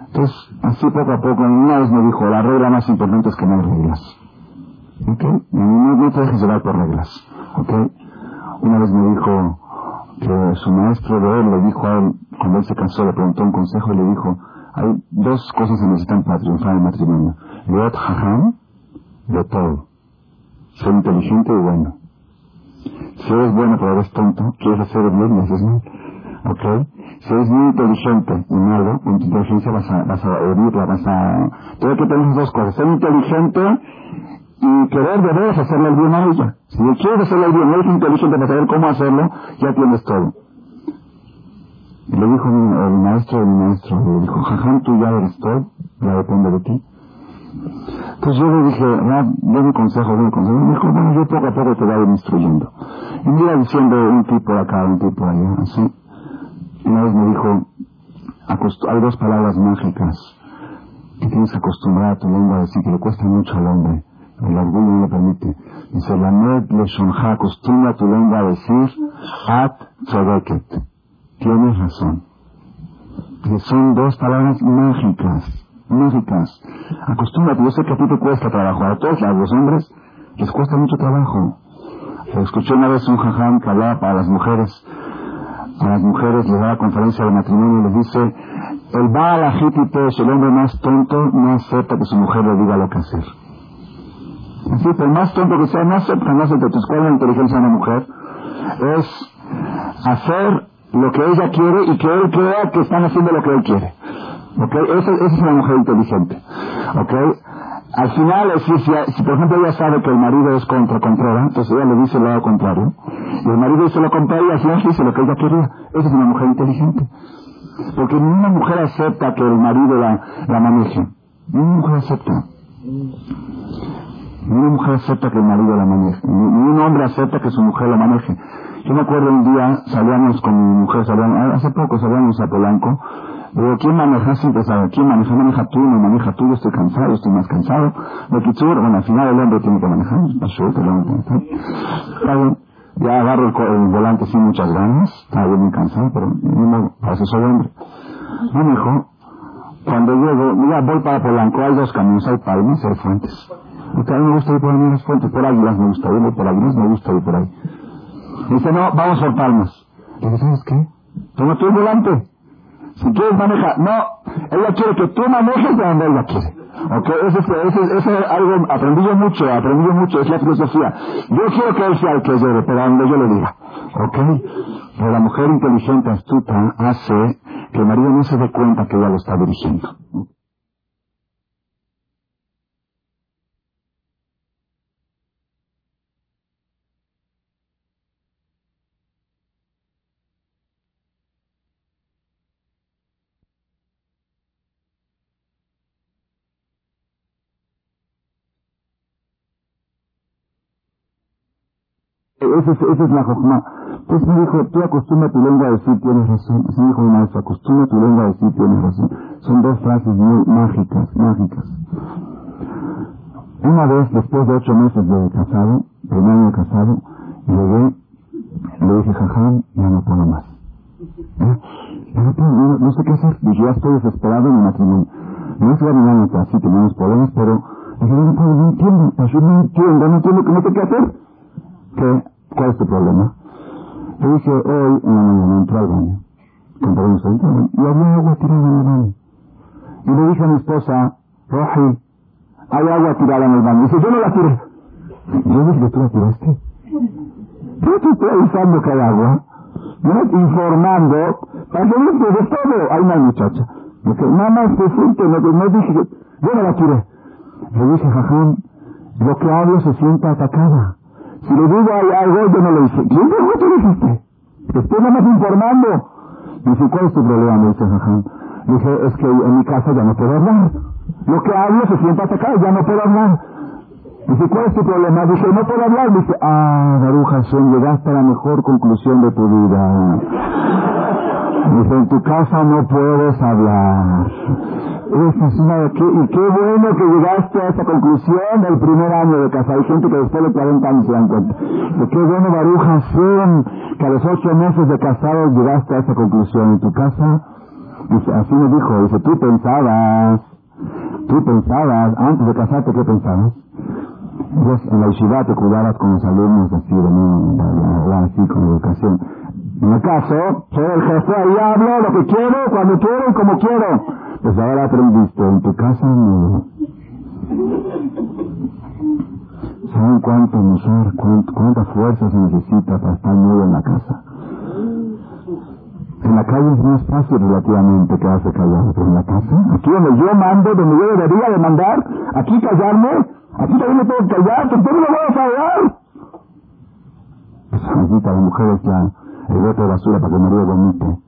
Speaker 1: Entonces, así poco a poco, una vez me dijo, la regla más importante es que no hay reglas. ¿Ok? No, no te dejes llevar por reglas. ¿Ok? Una vez me dijo que su maestro de él le dijo a él, cuando él se casó, le preguntó un consejo y le dijo, hay dos cosas que necesitan para triunfar en el matrimonio. Leot Jajam, de todo. Ser inteligente y bueno. Si eres bueno pero eres tonto, quieres hacer bien y haces mal. ¿Ok? Si eres muy inteligente y malo, con tu inteligencia vas a, vas a herirla, vas a... Tengo que tener dos cosas. Ser inteligente y querer de veras hacerle el bien a ella. Si quieres hacerle el bien, eres inteligente para saber cómo hacerlo, ya tienes todo. Y le dijo el maestro del maestro, le dijo, Jajam, tú ya eres todo, ya depende de ti. Entonces yo le dije, Rab, mi consejo, mi consejo. Me dijo, bueno, yo poco a poco te voy instruyendo. Y me iba diciendo un tipo acá, un tipo allá, así. Y una vez me dijo, hay dos palabras mágicas que tienes que acostumbrar a tu lengua a decir que le cuesta mucho al hombre. El orgullo no le permite. Dice, la med le shonja, acostumbra a tu lengua a decir, at tzedeket. Tienes razón. Que son dos palabras mágicas, mágicas. Acostúmbrate, yo sé que a ti te cuesta trabajo, a todos a los hombres les cuesta mucho trabajo. Escuché una vez un jajam que hablaba para las mujeres, a las mujeres les daba conferencia de matrimonio y les dice, el Baal Ajitipesh, el hombre más tonto, no acepta que su mujer le diga lo que hacer. Así, el más tonto que sea, no acepta, no acepta. Entonces, ¿cuál es la inteligencia de una mujer? Es hacer lo que ella quiere y que él crea que están haciendo lo que él quiere. ¿Ok? Esa, esa es una mujer inteligente. ¿Ok? Al final, si, si, por ejemplo ella sabe que el marido es contra Contreras, entonces ella le dice el lado contrario, y el marido dice lo contrario y al final dice lo que ella quería. Esa es una mujer inteligente. Porque ninguna mujer acepta que el marido la, la maneje. Ninguna mujer acepta. Ninguna mujer acepta que el marido la maneje. Ningún hombre acepta que su mujer la maneje. Yo me acuerdo un día, salíamos con mi mujer, salíamos, hace poco salíamos a Polanco, Digo, ¿quién maneja? Siempre sabe, ¿quién maneja? Maneja tú, no maneja tú, yo estoy cansado, estoy más cansado. De Kitsur, bueno, al final el hombre tiene que manejar, el tiene que Ya agarro el, volante sin muchas ganas, estaba bien cansado, pero no, para eso soy hombre. No, me dijo, cuando llego, mira, voy para Polanco, hay dos caminos, hay palmas, hay fuentes. Porque a mí me gusta ir por las fuentes, por águilas me gusta ir, por águilas me gusta ir por ahí. Dice, no, vamos por palmas. Le digo, ¿sabes qué? Toma tú volante. Si quieres manejar, no, ella quiere que tú manejes de donde ella quiere. ¿Ok? Eso, es algo, aprendí yo mucho, aprendí yo mucho, es la filosofía. Yo quiero que él sea el que lleve, pero donde yo le diga. ¿Ok? Pero la mujer inteligente, astuta, hace que el marido no se dé cuenta que ella lo está dirigiendo. Esa es, es la jojma. Entonces me dijo, tú acostumbra tu lengua a decir tienes razón. Así dijo mi maestro, acostumbra tu lengua a decir tienes razón. Son dos frases muy mágicas, mágicas. Una vez, después de ocho meses de casado, primer año de casado, llegué, le dije, jajam, ya no puedo más. ¿Eh? Ya no, puedo, no, sé qué hacer. Ya estoy desesperado en mi matrimonio. No es la que así tenemos problemas, pero dije, no puedo, no entiendo, yo no entiendo, no entiendo, no sé qué hacer. ¿Qué? ¿Cuál es tu problema? Le dije, hoy en la mañana entré al baño, compré un centro y había agua tirada en el baño. Y le dije a mi esposa, Roji, hay agua tirada en el baño. Dice, yo no la tiré. Yo dije tú la tiraste. Yo te estoy avisando que hay agua. Yo informando para que no de todo. Hay una muchacha. Dice, mamá, se siente, no, no dije yo no la tiré. Le dije, jajón, lo que hablo se siente atacada. Si le digo algo, yo no lo hice. ¿Quién dijo que tú lo hiciste? Estoy nada más informando. Dice, ¿cuál es tu problema? Me dice Jajam. Dije, es que en mi casa ya no puedo hablar. Lo que hablo se siente atacado, ya no puedo hablar. Dice, ¿cuál es tu problema? Dice, no puedo hablar. Dice, ah, Baruja, son llegaste a la mejor conclusión de tu vida. Dice, en tu casa no puedes hablar. Es una, y qué bueno que llegaste a esa conclusión del primer año de casa. Hay gente que después de 40 años se dan cuenta. De qué bueno, Baruja, son que a los ocho meses de casado llegaste a esa conclusión. En tu casa, dice, así me dijo, dice, tú pensabas, tú pensabas, antes de casarte, ¿qué pensabas? En la ciudad te cuidabas con los alumnos así de mí, así con educación. En el caso, soy el jefe, ahí hablo lo que quiero, cuando quiero y como quiero. Pues ahora aprendiste, en tu casa no. ¿Saben cuánto mujer, cuánta fuerza se necesita para estar nudo en la casa? En la calle es más fácil relativamente quedarse callado, pero en la casa, aquí donde yo mando, donde yo debería de mandar, aquí callarme, Aquí también me tengo que callar, que me lo vas a ahogar. Esa maldita la mujer es la, el bote de basura para que el marido vomite.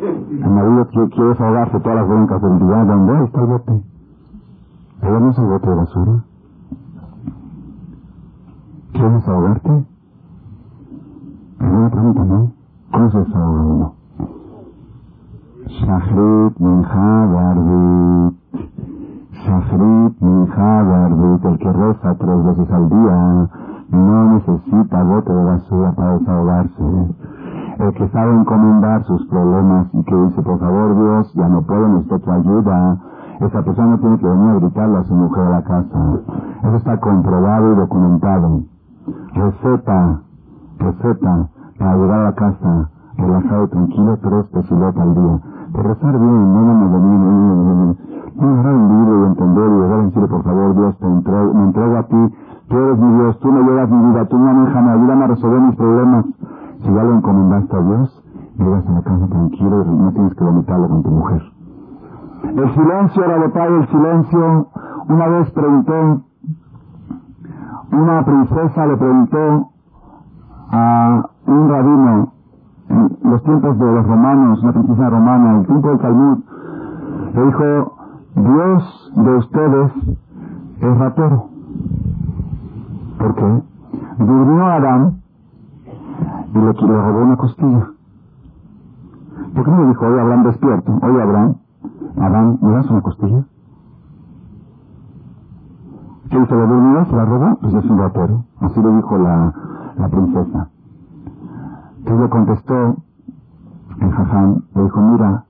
Speaker 1: El marido quiere, desahogarse todas las broncas del día. ¿Dónde está el bote? ¿Pero no es el bote de basura? ¿Quieres desahogarte? Primera pregunta, ¿no? ¿Cómo se desahoga uno? Shachrit Minja Garbit. Shachrit Minja Garbit. El que reza tres veces al día no necesita bote de basura para desahogarse. El que sabe encomendar sus problemas y que dice, por favor Dios, ya no puedo, necesito tu ayuda, esa persona tiene que venir a gritarle a su mujer a la casa. Eso está comprobado y documentado. Receta, receta, para llegar a la casa, relajado tranquilo, tres pesilotas al día. Por rezar bien, no me venir, no agarrar un libro y entender y llegar a decirle, por favor, Dios, te entrego, me entrego a ti, tú eres mi Dios, tú me llevas mi vida, tú me manéjame, ayúdame a resolver mis problemas. Si ya lo encomendaste a Dios, llegas a la casa tranquilo y no tienes que vomitarlo con tu mujer. El silencio era de padre, el silencio. Una vez preguntó, una princesa le preguntó a un rabino en los tiempos de los romanos, una princesa romana, el tiempo del Talmud, le dijo, Dios de ustedes es ratero. ¿Por qué? Durmió Adán y le, le robó una costilla. ¿Por qué no le dijo, oye Abraham despierto? Oye Abraham, Adán, ¿me das una costilla? ¿Qué hizo la dormida? ¿Se la robó? Pues es un ratero. Así le dijo la, la princesa. Entonces le contestó el jaján, le dijo, mira,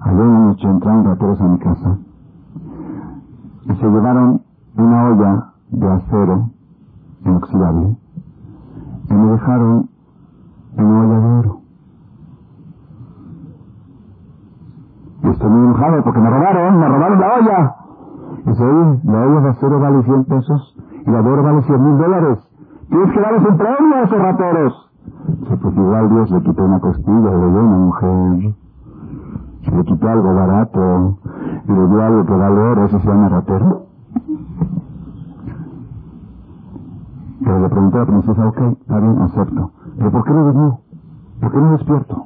Speaker 1: ayer en noche entraron rateros a mi casa y se llevaron una olla de acero inoxidable y me dejaron una olla de oro. Y estoy muy enojado porque me robaron, me robaron la olla. Y dice, la olla de acero vale 100 pesos y la de oro vale 100 mil dólares. Tienes que darles un premio a esos rateros. Dice, pues igual Dios le quitó una costilla le dio una mujer. Le quitó algo barato y le dio algo que vale oro, eso se llama ratero. Pero le preguntó a la princesa, ok, está bien, acepto. ¿Pero por qué no durmió? ¿Por qué no despierto?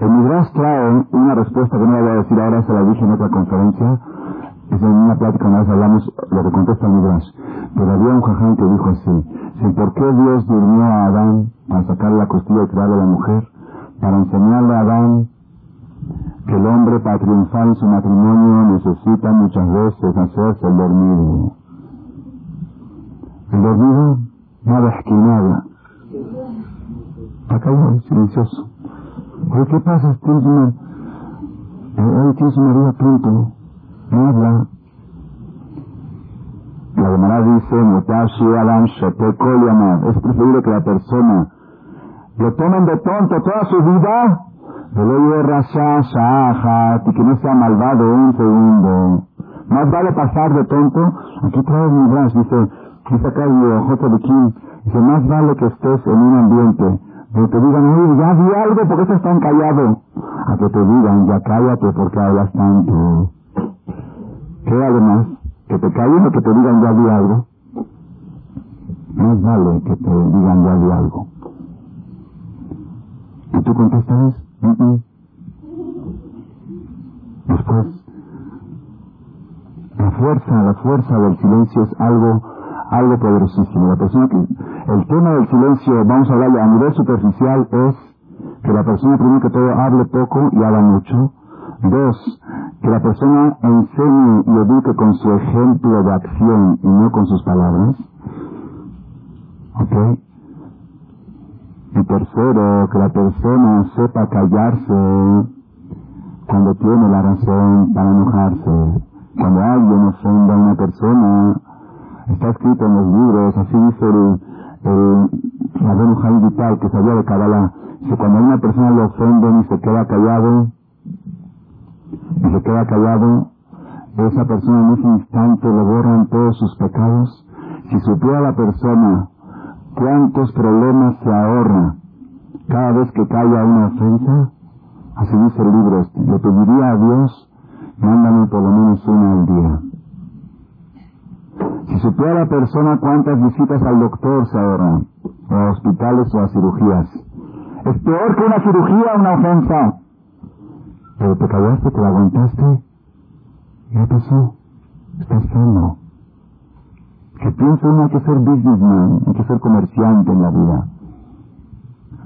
Speaker 1: El Midrash trae una respuesta que no voy a decir ahora, se la dije en otra conferencia. Es en una plática una vez hablamos lo que contesta el Midrash. Pero había un jaján que dijo así, ¿por qué Dios durmió a Adán para sacarle la costilla y crearle a la mujer? Para enseñarle a Adán que el hombre para triunfar en su matrimonio necesita muchas veces hacerse el dormido. El dormido nada esquinada. Acá hay silencioso. Oye, ¿qué pasa? Tienes una... Hoy tienes una vida tonto. No habla. La Gemara dice, Adam. Es preferible que la persona lo tomen de tonto toda su vida, y que no sea malvado un segundo. Más vale pasar de tonto. Aquí trae mi brazo, dice, dice acá J. Kim, dice, más vale que estés en un ambiente donde te digan, oye, ya di algo, porque estás tan callado? A que te digan, ya cállate porque hablas tanto. ¿Qué vale más? ¿Que te callen o que te digan, ya di algo? Más vale que te digan, ya di algo. ¿Y tú contestas? Mm -mm. Después, la fuerza, la fuerza del silencio es algo, algo poderosísimo. La persona que, el tema del silencio, vamos a hablar a nivel superficial, es que la persona primero que todo hable poco y haga mucho. Dos, que la persona enseñe y eduque con su ejemplo de acción y no con sus palabras. ¿Ok? Y tercero, que la persona sepa callarse cuando tiene la razón para enojarse. Cuando alguien ofenda a una persona, está escrito en los libros, así dice el, el Jaime Vital, que sabía de Kabbalah, que cuando una persona le ofenden y se queda callado, y se queda callado, esa persona en ese instante le borran todos sus pecados. Si supiera la persona cuántos problemas se ahorra cada vez que calla una ofensa, así dice el libro este, le pediría a Dios, mándame por lo menos una al día. Supiera la persona cuántas visitas al doctor se ahorran, o a hospitales o a cirugías. Es peor que una cirugía una ofensa. Pero te callaste, te la aguantaste. ¿Qué pasó? Estás sano. Que piensa uno hay que ser businessman, hay que ser comerciante en la vida.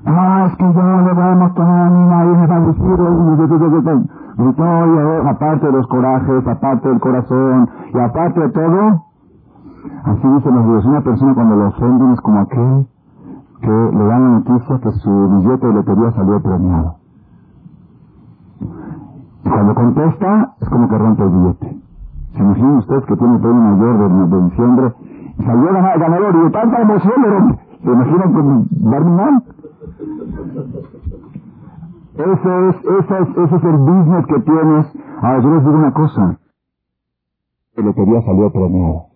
Speaker 1: Ah, es que yo no vamos a tomar ni nadie me va a decir. Gritó, y aparte de los corajes, aparte del corazón, y aparte de todo, así dicen los dios, una persona cuando lo ofenden es como aquel que le da la noticia que su billete de lotería salió premiado. Y cuando contesta, es como que rompe el billete. ¿Se imaginan ustedes que tiene el premio mayor de, diciembre? Y salió ganador y de tanta emoción le rompe. ¿Se imaginan con mal? Ese es, ese es, ese es el business que tienes. Ahora yo les digo una cosa. La lotería salió premiado.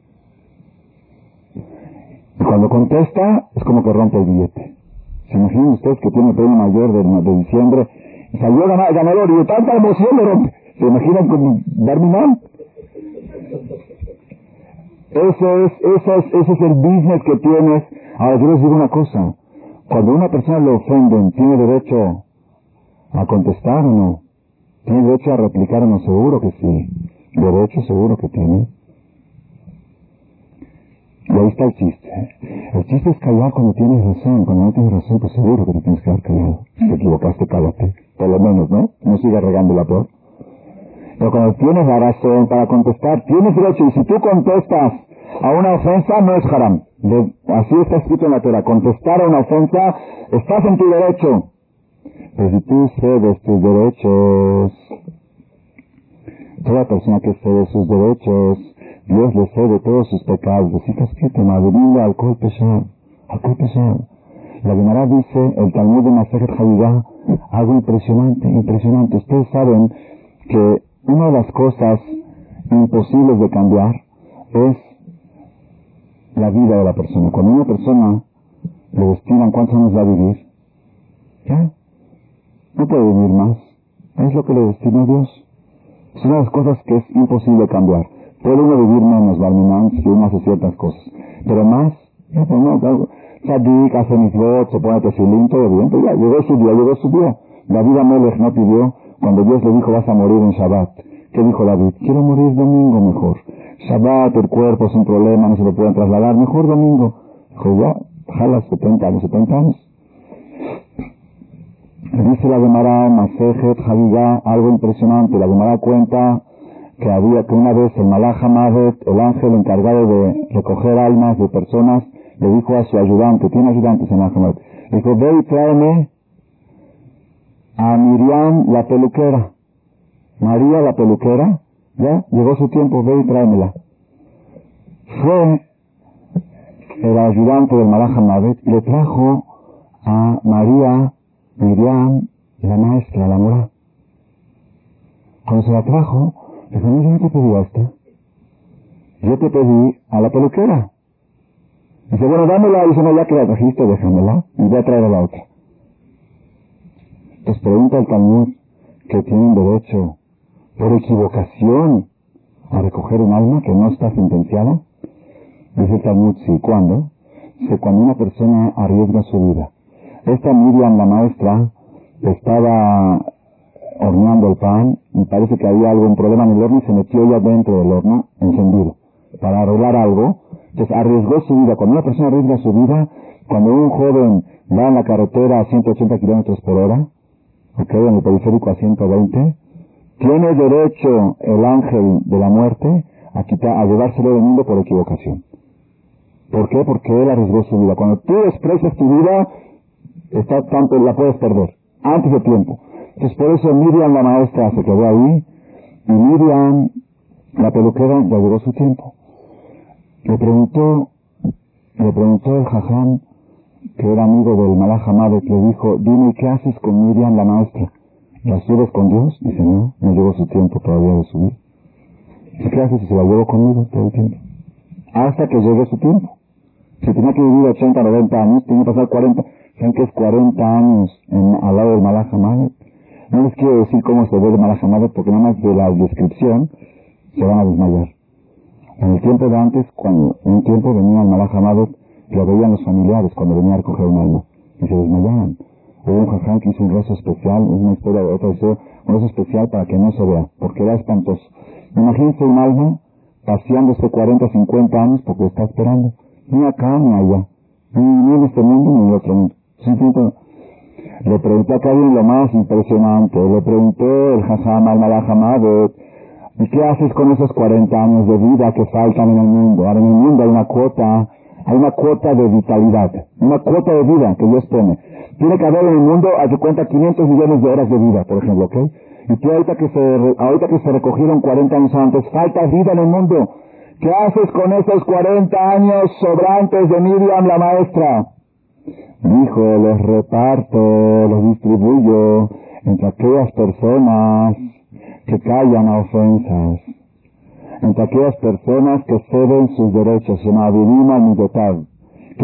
Speaker 1: Y cuando contesta, es como que rompe el billete. ¿Se imaginan ustedes que tiene el premio mayor de, diciembre? Y salió ganador y de tanta emoción le rompe. ¿Se imaginan con mal? Ese es, ese es, ese es el business que tienes. Ahora yo les digo una cosa. Cuando una persona le ofenden, ¿tiene derecho a contestar o no? ¿Tiene derecho a replicar o no? Seguro que sí. Derecho seguro que tiene. Y ahí está el chiste. El chiste es callar cuando tienes razón. Cuando no tienes razón, pues seguro que te tienes que quedar callado. Si te equivocaste, cállate. Por lo menos, ¿no? No sigas regando la por. Pero cuando tienes la razón para contestar, tienes derecho. Y si tú contestas a una ofensa, no es haram. así está escrito en la Torah. Contestar a una ofensa, estás en tu derecho. Pero si tú cedes tus derechos, toda persona que cede sus derechos, Dios le cede todos sus pecados. Está escrito, al alcohol pesado. Alcohol pesado. La Gemara dice, el Talmud de Masejet Javivá, algo impresionante, impresionante. Ustedes saben que una de las cosas imposibles de cambiar es la vida de la persona. Cuando una persona le destinan cuántos años va a vivir, ya, no puede vivir más. Es lo que le destina Dios. Es una de las cosas que es imposible cambiar. Puede uno vivir menos, Barminan, si uno hace ciertas cosas. Pero más, ya, pues no, Sadik, hace mis votos, se pone tefilín, todo bien, pero ya, llegó su día, llegó su día. David Amelech no pidió, cuando Dios le dijo vas a morir en Shabbat. ¿Qué dijo David? Quiero morir domingo mejor. Shabbat, el cuerpo es un problema, no se lo pueden trasladar, mejor domingo. Dijo, ya, jala 70 años, 70 años. Dice la Gemara, Masejet, Javigá, algo impresionante. La Gemara cuenta que había que una vez el Malach el ángel encargado de recoger almas de personas, le dijo a su ayudante, tiene ayudantes en Mahamed, le dijo, ve y tráeme a Miriam la peluquera. María la peluquera, ya, llegó su tiempo, ve y tráemela. Fue el ayudante del Malach y le trajo a María Miriam, la maestra, la mora. Cuando se la trajo, le dijo, no, yo no te pedí a esta. Yo te pedí a la peluquera. Dice, bueno, dámela. Dice, no, ya que la trajiste, déjamela. Y voy a traer a la otra. Entonces pregunta el Talmud que tienen derecho por equivocación a recoger un alma que no está sentenciada. Dice el Talmud, sí. ¿Cuándo? Dice, cuando una persona arriesga su vida. Esta Miriam, la maestra, estaba horneando el pan y parece que había algún problema en el horno y se metió ya dentro del horno encendido para arreglar algo. Entonces arriesgó su vida. Cuando una persona arriesga su vida, cuando un joven va en la carretera a 180 kilómetros por hora, ok, en el periférico a 120, tiene derecho el ángel de la muerte a quitar, a llevárselo del mundo por equivocación. ¿Por qué? Porque él arriesgó su vida. Cuando tú desprecias tu vida, está tanto, la puedes perder, antes de tiempo. Entonces por eso Miriam la maestra se quedó ahí, y Miriam, la peluquera, ya llegó su tiempo. Le preguntó, le preguntó el jaján, que era amigo del Malach que le dijo, dime, ¿qué haces con Miriam la maestra? ¿La subes con Dios? Dice, no, no llegó su tiempo todavía de subir. Dice, ¿qué haces si se la llevo conmigo todo el tiempo? Hasta que llegue su tiempo. Si tenía que vivir 80, 90 años, tiene que pasar 40. ¿Saben que es 40 años en, al lado del Malach No les quiero decir cómo se ve el Malach porque nada más de la descripción se van a desmayar. En el tiempo de antes, cuando en un tiempo venía el Malach lo veían los familiares cuando venía a recoger un alma y se desmayaban. Hubo un jaján que hizo un rezo especial, es una historia de otra historia, un rezo especial para que no se vea, porque era espantoso. Imagínense un alma paseándose 40, 50 años porque está esperando, ni acá ni allá, ni, en este mundo ni en el otro mundo. Le pregunté a alguien lo más impresionante, le pregunté el jajam al Malach ¿y qué haces con esos 40 años de vida que faltan en el mundo? Ahora en el mundo hay una cuota hay una cuota de vitalidad, una cuota de vida que Dios pone. Tiene que haber en el mundo, a tu cuenta, 500 millones de horas de vida, por ejemplo, ¿ok? Y tú ahorita que se, ahorita que se recogieron 40 años antes, falta vida en el mundo. ¿Qué haces con esos 40 años sobrantes de Miriam, la maestra? Dijo, los reparto, los distribuyo entre aquellas personas que callan a ofensas entre aquellas personas que ceden sus derechos, que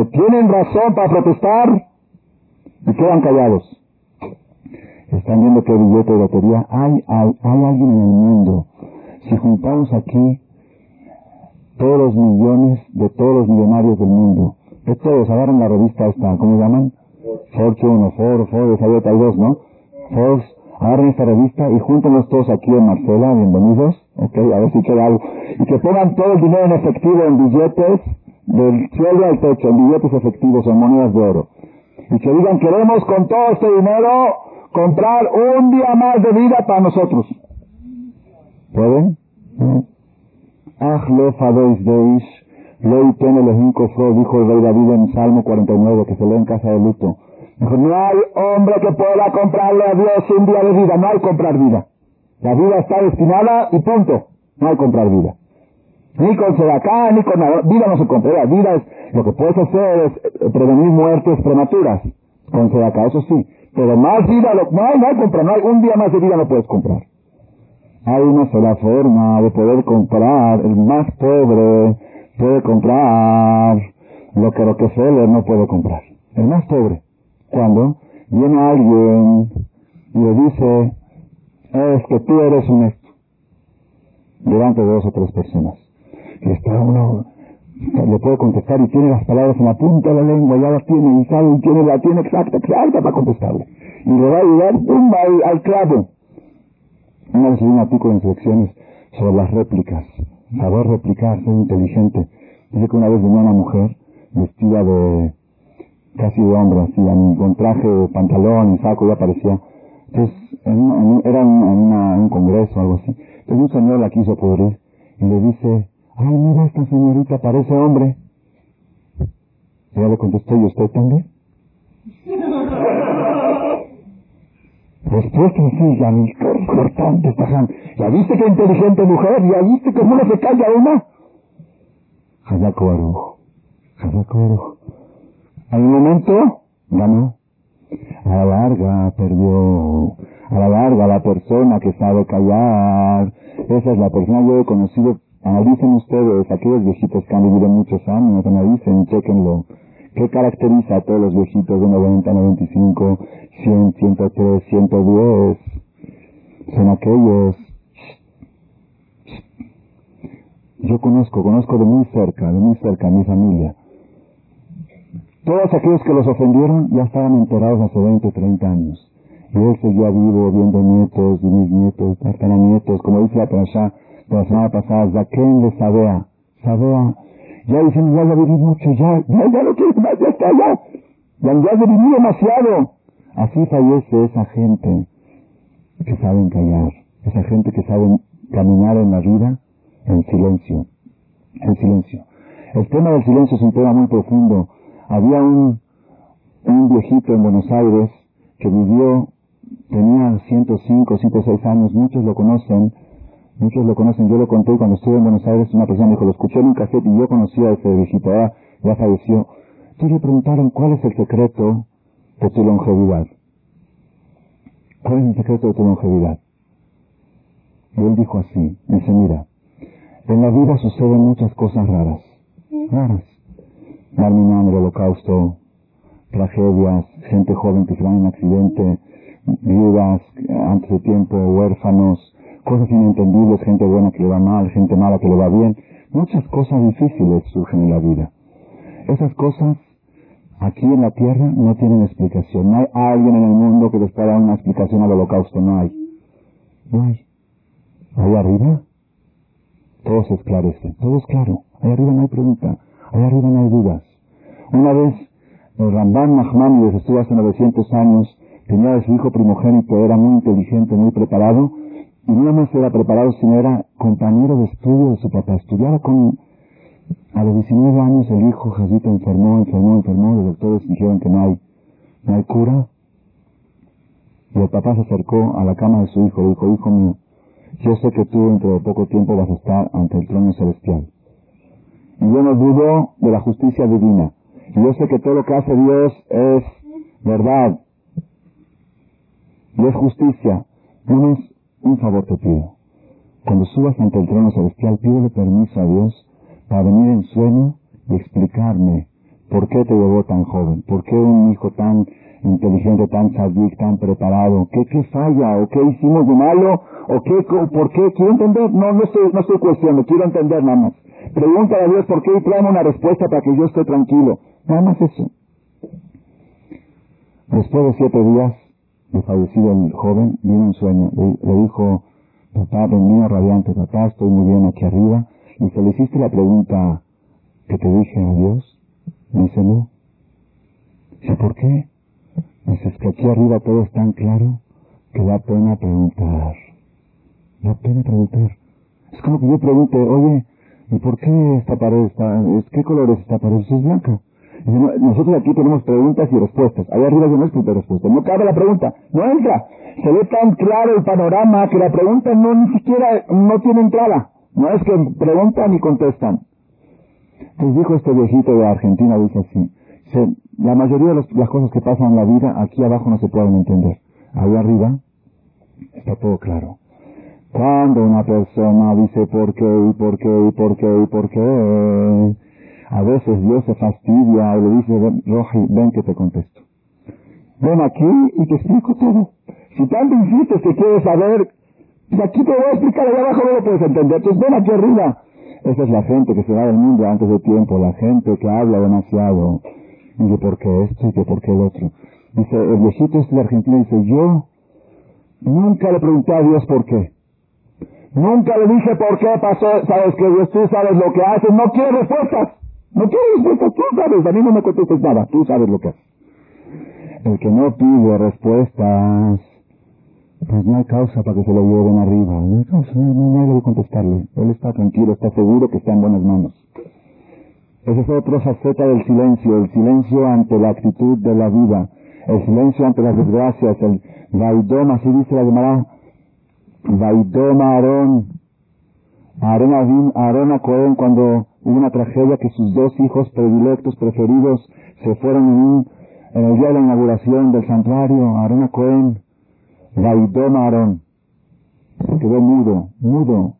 Speaker 1: tienen razón para protestar y quedan callados. Están viendo qué billete de lotería hay, hay, hay alguien en el mundo. Si juntamos aquí todos los millones de todos los millonarios del mundo, de todos, agarran la revista esta, ¿cómo llaman? Fortune o Ford, Ford, hay dos, ¿no? Forbes, agarren esta revista y júntenlos todos aquí en Marcela, bienvenidos, ok, a ver si queda algo. Y que pongan todo el dinero en efectivo en billetes, del cielo al techo, en billetes efectivos, en monedas de oro. Y que digan, queremos con todo este dinero comprar un día más de vida para nosotros. ¿Pueden? Ah, lo tiene Elohim kofro, dijo el rey David en Salmo 49, que se lee en casa de luto. Dijo, no hay hombre que pueda comprarle a Dios un día de vida, no hay comprar vida. La vida está destinada y punto. No hay comprar vida. Ni con sedacá, ni con nada. Vida no se compra. La vida es, lo que puedes hacer es eh, prevenir muertes prematuras. Con sedacá, eso sí. Pero más vida, lo, no hay, no hay comprar. No hay, un día más de vida no puedes comprar. Hay una sola forma de poder comprar. El más pobre puede comprar lo que Rockefeller no puede comprar. El más pobre. Cuando viene alguien y le dice, es que tú eres un esto. Delante de dos o tres personas. Y está uno, le puede contestar y tiene las palabras en la punta de la lengua, ya las tiene y sabe y tiene, la tiene exacta, exacta para contestarle. Y le va a ayudar al, al clavo. Una vez un artículo en selecciones sobre las réplicas. Saber replicar, ser inteligente. Dice que una vez venía una mujer vestida de casi de hombre, así, con traje, de pantalón y saco, ya parecía. Entonces, en, era en, una, un congreso o algo así. Entonces un señor la quiso pudrir y le dice, ay, mira, esta señorita parece hombre. Y ella le contestó, ¿y usted también? Respuesta sí, ya importante esta ¿Ya viste qué inteligente mujer? ¿Ya viste cómo no se calla una? Hayako Baruch. Hayako Baruch. Al momento, ganó. A la larga perdió. A la larga la persona que sabe callar. Esa es la persona yo he conocido. Analicen ustedes, aquellos viejitos que han vivido muchos años, analicen, chequenlo. ¿Qué caracteriza a todos los viejitos de 90, 95, 100, 103, 110? Son aquellos. Yo conozco, conozco de muy cerca, de muy cerca a mi familia todos aquellos que los ofendieron ya estaban enterados hace 20, 30 años. Y él seguía vivo, viendo nietos, y mis nietos, nietos, como dice la allá de la semana pasada, Zaquén le sabea, sabea. Ya dicen, ya lo viví mucho, ya, ya, ya no quiero más, ya está, ya. Ya, ya lo viví demasiado. Así fallece esa gente que saben callar, esa gente que saben caminar en la vida en silencio, en silencio. El tema del silencio es un tema muy profundo había un, un viejito en Buenos Aires que vivió, tenía 105, 106 años, muchos lo conocen, muchos lo conocen, yo lo conté cuando estuve en Buenos Aires, una persona me dijo, lo escuché en un cassette y yo conocía a ese viejito, ya, ya falleció. Entonces le preguntaron, ¿cuál es el secreto de tu longevidad? ¿Cuál es el secreto de tu longevidad? Y él dijo así, dice, mira, en la vida suceden muchas cosas raras, raras. Marminan, el holocausto, tragedias, gente joven que se va en accidente, viudas antes de tiempo, huérfanos, cosas inentendibles, gente buena que le va mal, gente mala que le va bien. Muchas cosas difíciles surgen en la vida. Esas cosas aquí en la tierra no tienen explicación. No hay alguien en el mundo que les pueda dar una explicación al holocausto. No hay. No hay. Ahí arriba todo se esclarece. Todo es claro. Ahí arriba no hay pregunta. Ahí arriba no hay dudas. Una vez el Ramban Mahmanides estuvo hace 900 años, tenía a su hijo primogénito, era muy inteligente, muy preparado, y no más era preparado, sino era compañero de estudio de su papá. Estudiaba con... A los 19 años el hijo Jacito enfermó, enfermó, enfermó, los doctores dijeron que no hay, no hay cura. Y el papá se acercó a la cama de su hijo y dijo, hijo mío, yo sé que tú dentro de poco tiempo vas a estar ante el trono celestial. Y yo no dudo de la justicia divina. Y yo sé que todo lo que hace Dios es verdad. Y es justicia. No un favor te pido. Cuando subas ante el trono celestial, pídele permiso a Dios para venir en sueño y explicarme por qué te llevó tan joven, por qué un hijo tan inteligente, tan sadik, tan preparado, qué, qué falla, o qué hicimos de malo, o qué, por qué, quiero entender, no, no estoy, no estoy cuestionando, quiero entender nada más. Pregúntale a Dios por qué y una respuesta para que yo esté tranquilo. Nada más eso. Después de siete días de fallecido el joven, vino un sueño. Le, dijo, papá, venía radiante, papá, estoy muy bien aquí arriba. Y se le hiciste la pregunta que te dije a Dios. Dice, no. Dice, ¿por qué? Dice, es que aquí arriba todo es tan claro que da pena preguntar. Da pena preguntar. Es como que yo pregunte, oye, ¿y por qué esta pared está, qué color es esta pared? Es blanca. nosotros aquí tenemos preguntas y respuestas. Allá arriba yo no explico respuestas. No cabe la pregunta. No entra. Se ve tan claro el panorama que la pregunta no ni siquiera no tiene entrada. No es que preguntan y contestan. Entonces dijo este viejito de Argentina, dice así, la mayoría de las cosas que pasan en la vida aquí abajo no se pueden entender. Ahí arriba está todo claro. Cuando una persona dice por qué y por qué y por qué y por qué, a veces Dios se fastidia y le dice, Roji, ven que te contesto. Ven aquí y te explico todo. Si tanto insistes que quieres saber, pues aquí te voy a explicar, allá abajo no lo puedes entender, entonces ven aquí arriba. Esa es la gente que se va del mundo antes de tiempo, la gente que habla demasiado. Y de por qué esto y de por qué el otro. Dice, el viejito este de Argentina dice, yo nunca le pregunté a Dios por qué. Nunca le dije por qué pasó, sabes que Dios, tú sabes lo que haces, no quiero respuestas. No quiero respuestas, tú sabes, a mí no me contestes nada, tú sabes lo que haces. El que no pide respuestas, pues no hay causa para que se lo lleven arriba. No hay causa, no, hay que contestarle. Él está tranquilo, está seguro que está en buenas manos. Esa es otra faceta del silencio, el silencio ante la actitud de la vida, el silencio ante las desgracias, el vaidoma, así dice la Gemara, vaidoma Aarón, Aarón, Aarón a Cohen cuando hubo una tragedia que sus dos hijos predilectos, preferidos, se fueron en, el día de la inauguración del santuario, Aarón a Cohen, vaidoma Aarón, quedó mudo, mudo.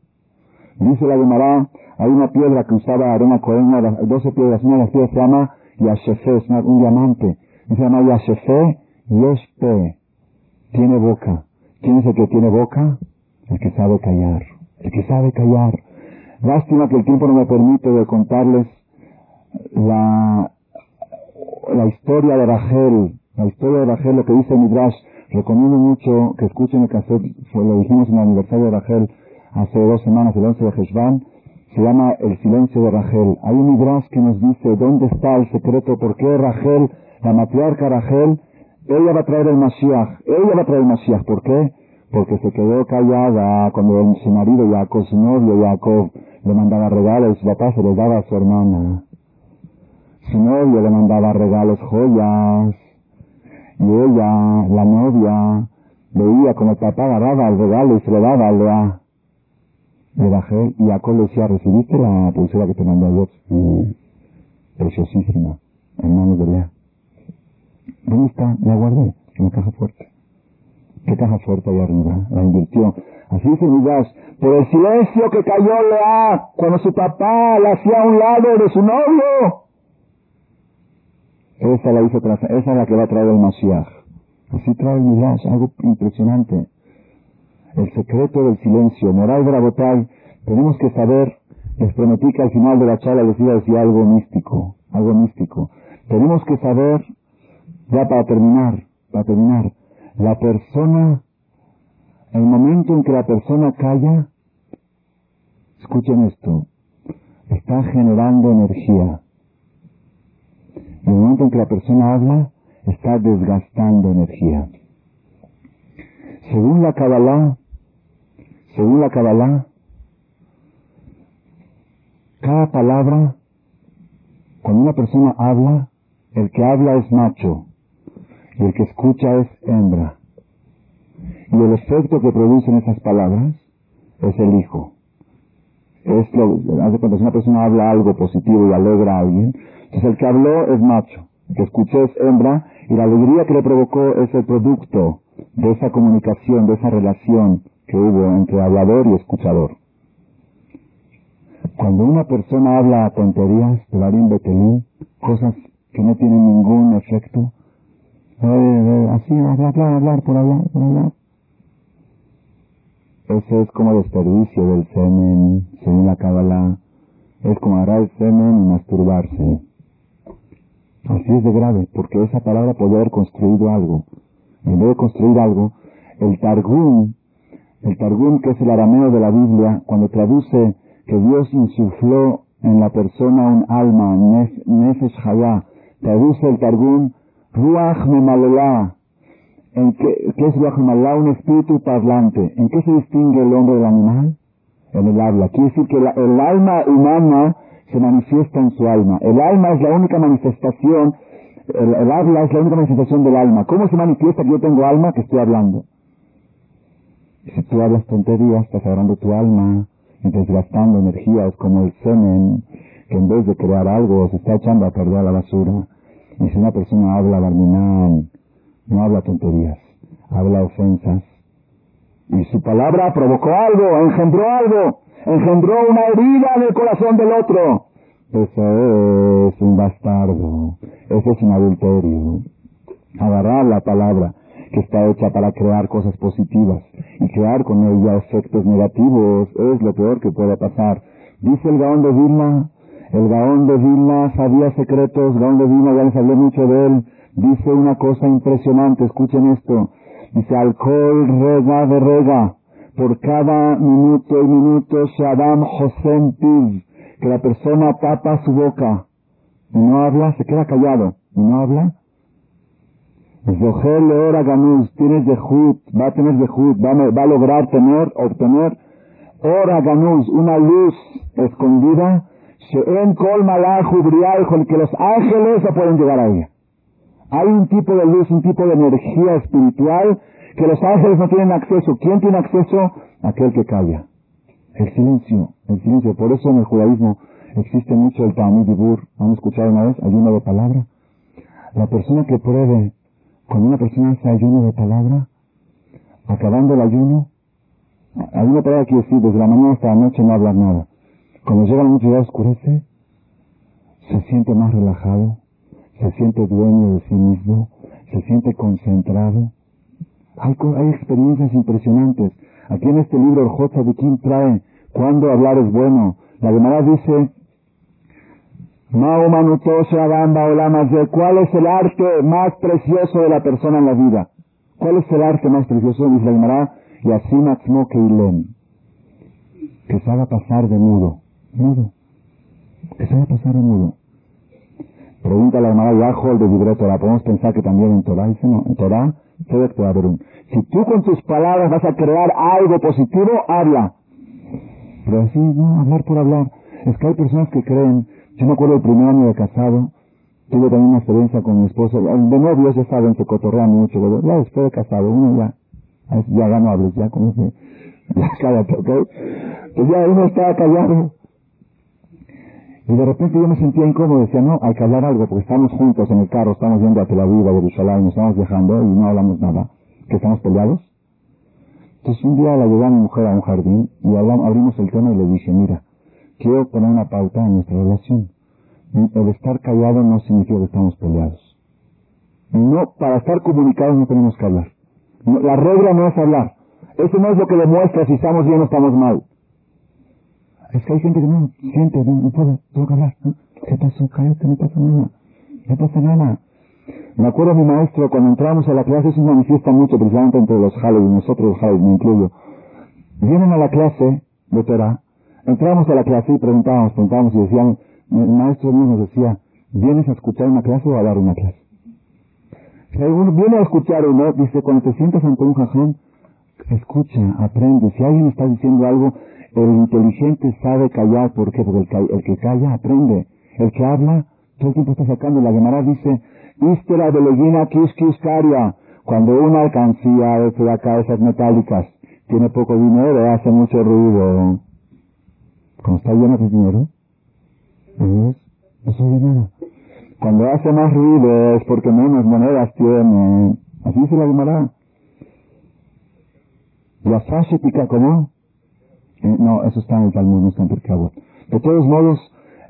Speaker 1: Dice la Gemara, hay una piedra que usaba Aarón a Cohen, doce piedras, una de las piedras se llama Yashefe, es un diamante, se llama Yashefe Yeshpe, tiene boca. ¿Quién es el que tiene boca? El que sabe callar. El que sabe callar. Lástima que el tiempo no me permite de contarles la, la historia de Rachel. La historia de Rachel, lo que dice Midrash. Recomiendo mucho que escuchen el cassette, lo dijimos en el aniversario de Rachel hace dos semanas, el 11 de Heshvan. Se llama El silencio de Rachel. Hay un Midrash que nos dice dónde está el secreto, por qué Rachel, la matriarca Rachel, ella va a traer el Mashiach. Ella va a traer el Mashiach. ¿Por qué? Porque se quedó callada cuando su marido Jacob, su novio Jacob, le mandaba regalos su papá se los daba a su hermana. Su novio le mandaba regalos, joyas. Y ella, la novia, veía como el papá agarraba el regalo y se lo daba a Lea. Le bajé y Jacob le decía, ¿recibiste la pulsera que te mandó Dios? preciosísima, en manos de Lea. ¿Dónde está? La guardé en la caja fuerte. ¿Qué caja fuerte ahí arriba? La invirtió. Así dice Midas. Por el silencio que cayó Lea cuando su papá la hacía a un lado de su novio. Esa la hizo esa es la que va a traer el Mashiach. Así trae el Midas, algo impresionante. El secreto del silencio. Moral Brabotay, tenemos que saber Les prometí que al final de la charla les iba a decir algo místico, algo místico. Tenemos que saber, ya para terminar, para terminar, la persona, el momento en que la persona calla, escuchen esto, está generando energía. El momento en que la persona habla, está desgastando energía. Según la Kabbalah, según la Kabbalah, cada palabra, cuando una persona habla, el que habla es macho y el que escucha es hembra. Y el efecto que producen esas palabras es el hijo. Es lo, hace cuando una persona habla algo positivo y alegra a alguien, entonces el que habló es macho, el que escuchó es hembra y la alegría que le provocó es el producto de esa comunicación, de esa relación que hubo entre hablador y escuchador. Cuando una persona habla tonterías, Barín Betelí, cosas que no tienen ningún efecto, así, hablar, hablar, por hablar, por hablar. Eso es como desperdicio del semen, según la cábala. Es como agarrar el semen y masturbarse. Así es de grave, porque esa palabra puede haber construido algo. En vez de construir algo, el Targum, el Targum que es el arameo de la Biblia, cuando traduce que Dios insufló en la persona un alma, Nefesh Hayah, traduce el Targum, Ruach Memalolah, ¿En qué, qué es Ruach? Un espíritu parlante. ¿En qué se distingue el hombre del animal? En el habla. Quiere decir que el alma humana se manifiesta en su alma. El alma es la única manifestación, el, habla es la única manifestación del alma. ¿Cómo se manifiesta que yo tengo alma? Que estoy hablando. Si tú hablas tonterías, estás hablando tu alma desgastando energía, es como el semen, que en vez de crear algo se está echando a perder a la basura. Y si una persona habla barminán, no habla tonterías, habla ofensas, y su palabra provocó algo, engendró algo, engendró una herida en el corazón del otro. Eso es un bastardo, eso es un adulterio. Agarrar la palabra que está hecha para crear cosas positivas y crear con ella efectos negativos es lo peor que puede pasar. Dice el Gaón de Vilna, el Gaón de Vilna sabía secretos, Gaón de Vilna ya les hablé mucho de él, dice una cosa impresionante, escuchen esto, dice alcohol rega de rega, por cada minuto y minuto Shadam Josem Piv, que la persona tapa su boca y no habla, se queda callado y no habla, Zohel Ora Ganuz, tienes de va a tener de va, va, a lograr tener, obtener. Ora Ganuz, una luz escondida, en Kol con que los ángeles no pueden llegar a ella. Hay un tipo de luz, un tipo de energía espiritual que los ángeles no tienen acceso. ¿Quién tiene acceso? Aquel que calla. El silencio, el silencio. Por eso en el judaísmo existe mucho el Talmud Dibur. ¿Han escuchado una vez? Ayuno de palabra. La persona que pruebe cuando una persona hace ayuno de palabra, acabando el ayuno, ayuno de palabra quiere decir, desde la mañana hasta la noche no hablar nada. Cuando llega la noche ya oscurece, se siente más relajado, se siente dueño de sí mismo, se siente concentrado. Hay, hay experiencias impresionantes. Aquí en este libro, el J. de Kim trae cuando hablar es bueno. La Gemara dice ¿Cuál es el arte más precioso de la persona en la vida? ¿Cuál es el arte más precioso? Dice la Gemara, Que se haga pasar de mudo. Mudo. Que se haga pasar de mudo. Pregunta la Gemara Yajo, el de libreto, la podemos pensar que también en Torah, dice no, en Torah un. Si tú con tus palabras vas a crear algo positivo, habla. Pero así, no, hablar por hablar. Es que hay personas que creen yo me acuerdo el primer año de casado, tuve también una experiencia con mi esposo. De novios ya saben, se cotorrean mucho, ya después de casado, uno ya, ya, ya no hables, ya como que, ya cállate, ¿ok? Pues ya uno estaba callado. Y de repente yo me sentía incómodo, decía, no, hay que hablar algo, porque estamos juntos en el carro, estamos yendo a Tel Aviv, a Jerusalén, estamos viajando y no hablamos nada. ¿Que estamos peleados? Entonces un día la llevé a mi mujer a un jardín y hablamos, abrimos el tema y le dije, mira, quiero poner una pauta en nuestra relación. El estar callado no significa que estamos peleados. No, para estar comunicados no tenemos que hablar. la regla no es hablar. Eso no es lo que demuestra si estamos bien o estamos mal. Es que hay gente que no siente, no, no puede, tengo que hablar. ¿Qué pasó? Cállate, no pasa nada. No pasa nada. Me acuerdo mi maestro, cuando entramos a la clase, eso se manifiesta mucho precisamente entre los y nosotros los Jales, me incluyo. Vienen a la clase de Torah, entramos a la clase y preguntábamos, preguntábamos y decíamos, el maestro mío nos decía, ¿vienes a escuchar una clase o a dar una clase? Si uno viene a escuchar uno, dice, cuando te sientas ante un jajón, escucha, aprende. Si alguien está diciendo algo, el inteligente sabe callar. ¿Por qué? Porque el, que calla aprende. El que habla, todo el tiempo está sacando. La Gemara dice, Ístera de leyina caria. Cuando una alcancía de acá esas metálicas tiene poco dinero, hace mucho ruido. Cuando está lleno de dinero, ¿ves? Oye nada. Cuando hace más ruido es porque menos monedas tiene. Así dice la Gemara. La pica ¿cómo? Eh, no, eso está en el Talmud, no está en Percabot. De todos modos,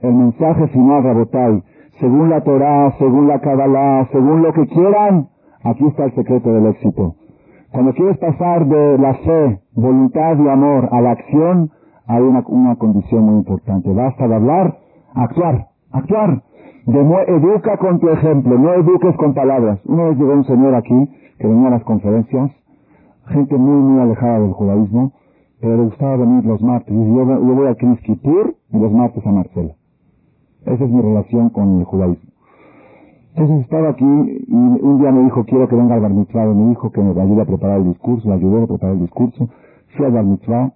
Speaker 1: el mensaje final, Rabotai, según la Torah, según la Kabbalah, según lo que quieran, aquí está el secreto del éxito. Cuando quieres pasar de la fe, voluntad y amor a la acción, hay una, condición muy importante. Basta de hablar, actuar, actuar. educa con tu ejemplo, no eduques con palabras. Una vez llegó un señor aquí, que venía a las conferencias, gente muy, muy alejada del judaísmo, pero le gustaba venir los martes. Y yo, yo voy a Kippur y los martes a Marcela. Esa es mi relación con el judaísmo. Entonces estaba aquí y un día me dijo, quiero que venga al bar de mi hijo, que me ayude a preparar el discurso, le ayudé a preparar el discurso. Fui al bar mitzvah,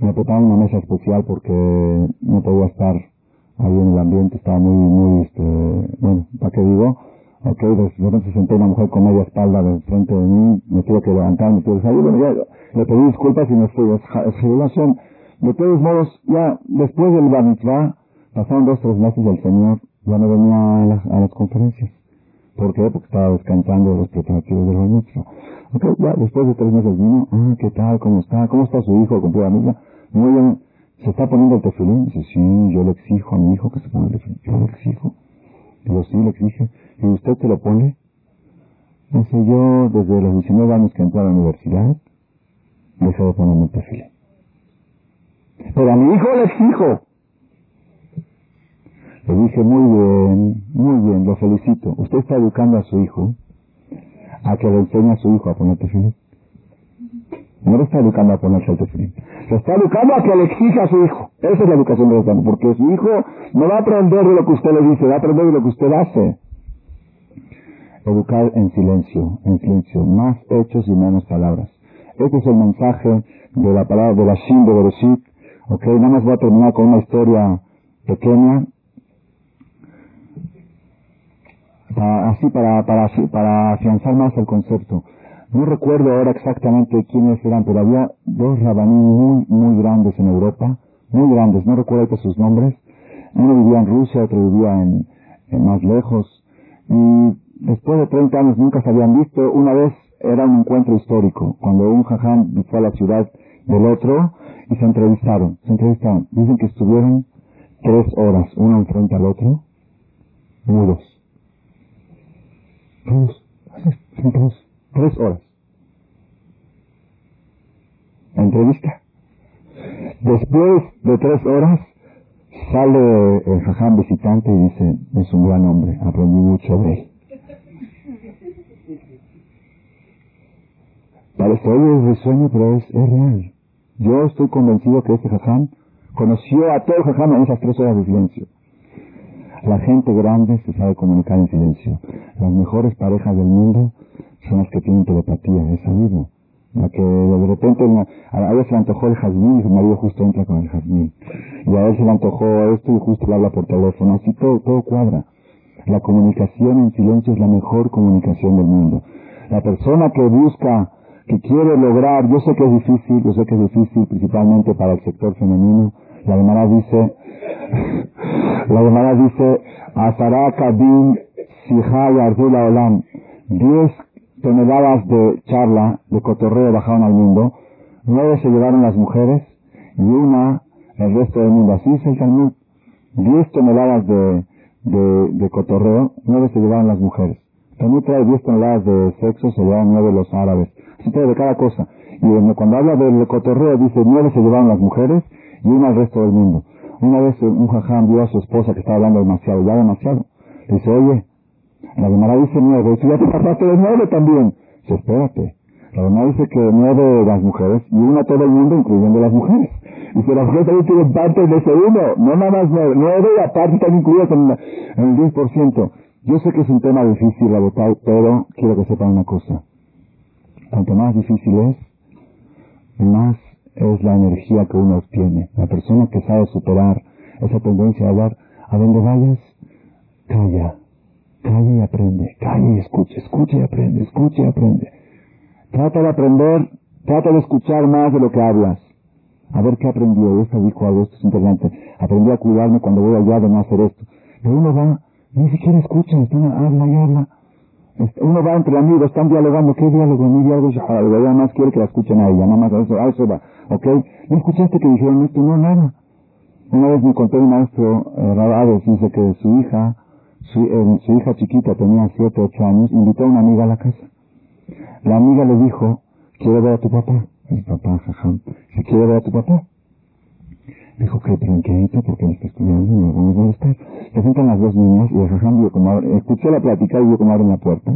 Speaker 1: me prepararon una mesa especial porque no podía estar ahí en el ambiente, estaba muy, muy, este, bueno, ¿para qué digo? Ok, de repente se sentó una mujer con media espalda de frente de mí, me tuve que levantar, me tuve que salir, bueno, ya, le pedí disculpas y me fui, es, revelación. De todos modos, ya después del bar pasaron dos, tres meses del Señor, ya no venía a las, a las conferencias. ¿Por qué? Porque estaba descansando de los preparativos del bar. Ok, ya después de tres meses vino, ah, ¿qué tal? ¿Cómo está? ¿Cómo está su hijo? Con amiga. Muy bien, ¿se está poniendo el tefilín? Dice, sí, yo le exijo a mi hijo que se ponga el tefilín. Yo le exijo. Digo, sí, le exige. ¿Y usted se lo pone? Dice, yo desde los 19 años que entré a la universidad, dejé de ponerme el perfil. Pero a mi hijo le exijo. Le dije, muy bien, muy bien, lo felicito. Usted está educando a su hijo a que le enseñe a su hijo a poner tefilín. No le está educando a ponerse el tefilín. Le está educando a que le exija a su hijo. Esa es la educación de los porque su hijo no va a aprender de lo que usted le dice, va a aprender de lo que usted hace educar en silencio, en silencio, más hechos y menos palabras. Este es el mensaje de la palabra de la Shin de Bereshit. Ok, nada más voy a terminar con una historia pequeña. así para, para, para afianzar más el concepto. No recuerdo ahora exactamente quiénes eran, pero había dos rabaní muy, muy grandes en Europa, muy grandes, no recuerdo sus nombres. Uno vivía en Rusia, otro vivía en, en más lejos. Y después de 30 años nunca se habían visto. Una vez era un encuentro histórico, cuando un jajam fue a la ciudad del otro y se entrevistaron. Se entrevistaron. Dicen que estuvieron tres horas, uno enfrente al otro, mudos. Tres, tres horas. Entrevista. Después de tres horas, sale el jajam visitante y dice, es un gran hombre, aprendí mucho de él. Parece hoy es sueño, pero es, real. Yo estoy convencido que este jajam conoció a todo el jajam en esas tres horas de silencio. La gente grande se sabe comunicar en silencio. Las mejores parejas del mundo son las que tienen telepatía, es sabido. La que de repente a ella se le antojó el jazmín y su marido justo entra con el jazmín. Y a él se le antojó esto y justo le habla por teléfono. Así todo, todo cuadra. La comunicación en silencio es la mejor comunicación del mundo. La persona que busca que quiere lograr, yo sé que es difícil, yo sé que es difícil principalmente para el sector femenino, la Gemara dice, la Gemara dice, Azara Sijay Ardula Olam, 10 toneladas de charla, de cotorreo bajaron al mundo, nueve se llevaron las mujeres y una el resto del mundo. Así es el Talmud. 10 toneladas de, de, de cotorreo, nueve se llevaron las mujeres. También trae 10 toneladas de sexo, se llevaron nueve los árabes de cada cosa. Y cuando habla del cotorreo, dice, nueve se llevaron las mujeres y una al resto del mundo. Una vez un jajam vio a su esposa que estaba hablando demasiado, ya demasiado. Dice, oye, la Gemara dice nueve, y tú ya te pasaste de nueve también. Dice, espérate. La Gemara dice que nueve las mujeres y una todo el mundo, incluyendo las mujeres. Y que las mujeres también tienen parte de ese uno, no nada más nueve. Nueve y aparte están incluidas en, el 10%. Yo sé que es un tema difícil, la pero quiero que sepan una cosa. Cuanto más difícil es, más es la energía que uno obtiene. La persona que sabe superar esa tendencia a hablar, a donde vayas, calla, calla y aprende, calla y escucha, escucha y aprende, escucha y aprende. Trata de aprender, trata de escuchar más de lo que hablas. A ver qué aprendió, esta dijo algo, esto es interesante. Aprendí a cuidarme cuando voy allá de no hacer esto. Pero uno va, ni siquiera escucha, habla y habla. Uno va entre amigos, están dialogando, ¿qué diálogo? Ni diálogo, nada más quiere que la escuchen a ella, nada más a eso, a eso va, ¿ok? ¿No escuchaste que dijeron esto? No, nada. Una vez me contó un maestro, eh, dice que su hija, su, eh, su hija chiquita tenía 7, 8 años, invitó a una amiga a la casa. La amiga le dijo, quiero ver a tu papá. El papá, jajam, si quiere ver a tu papá. Dijo que tranquilito porque me está estudiando y no dónde estar. Se sentan las dos niñas y jajam vio como abre, escuché la plática y vio como abren la puerta.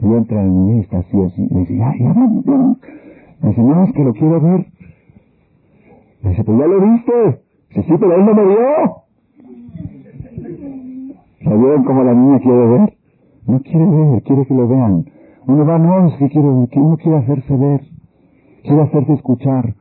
Speaker 1: Y entra el niño y está así, así. Le dice, ya, ya. Me dice, no, es que lo quiero ver. Le dice, pues ya lo viste. Dice, sí, pero él no me vio. ¿Sabieron cómo la niña quiere ver? No quiere ver, quiere que lo vean. Uno va, no, es que quiere, uno quiere hacerse ver. Quiere hacerse escuchar.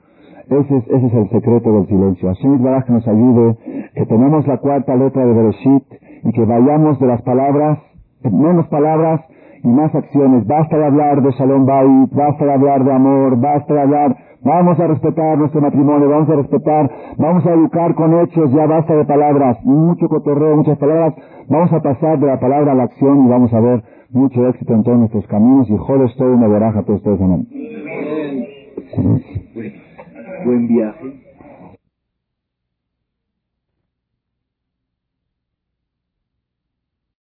Speaker 1: Ese es, ese es el secreto del silencio. Así es que nos ayude, que tenemos la cuarta letra de Bereshit y que vayamos de las palabras, menos palabras y más acciones. Basta de hablar de Shalom Bait, basta de hablar de amor, basta de hablar, vamos a respetar nuestro matrimonio, vamos a respetar, vamos a educar con hechos, ya basta de palabras, mucho cotorreo, muchas palabras, vamos a pasar de la palabra a la acción y vamos a ver mucho éxito en todos nuestros caminos y jodes todo una veraja a todos ustedes, amén. Buen viaje.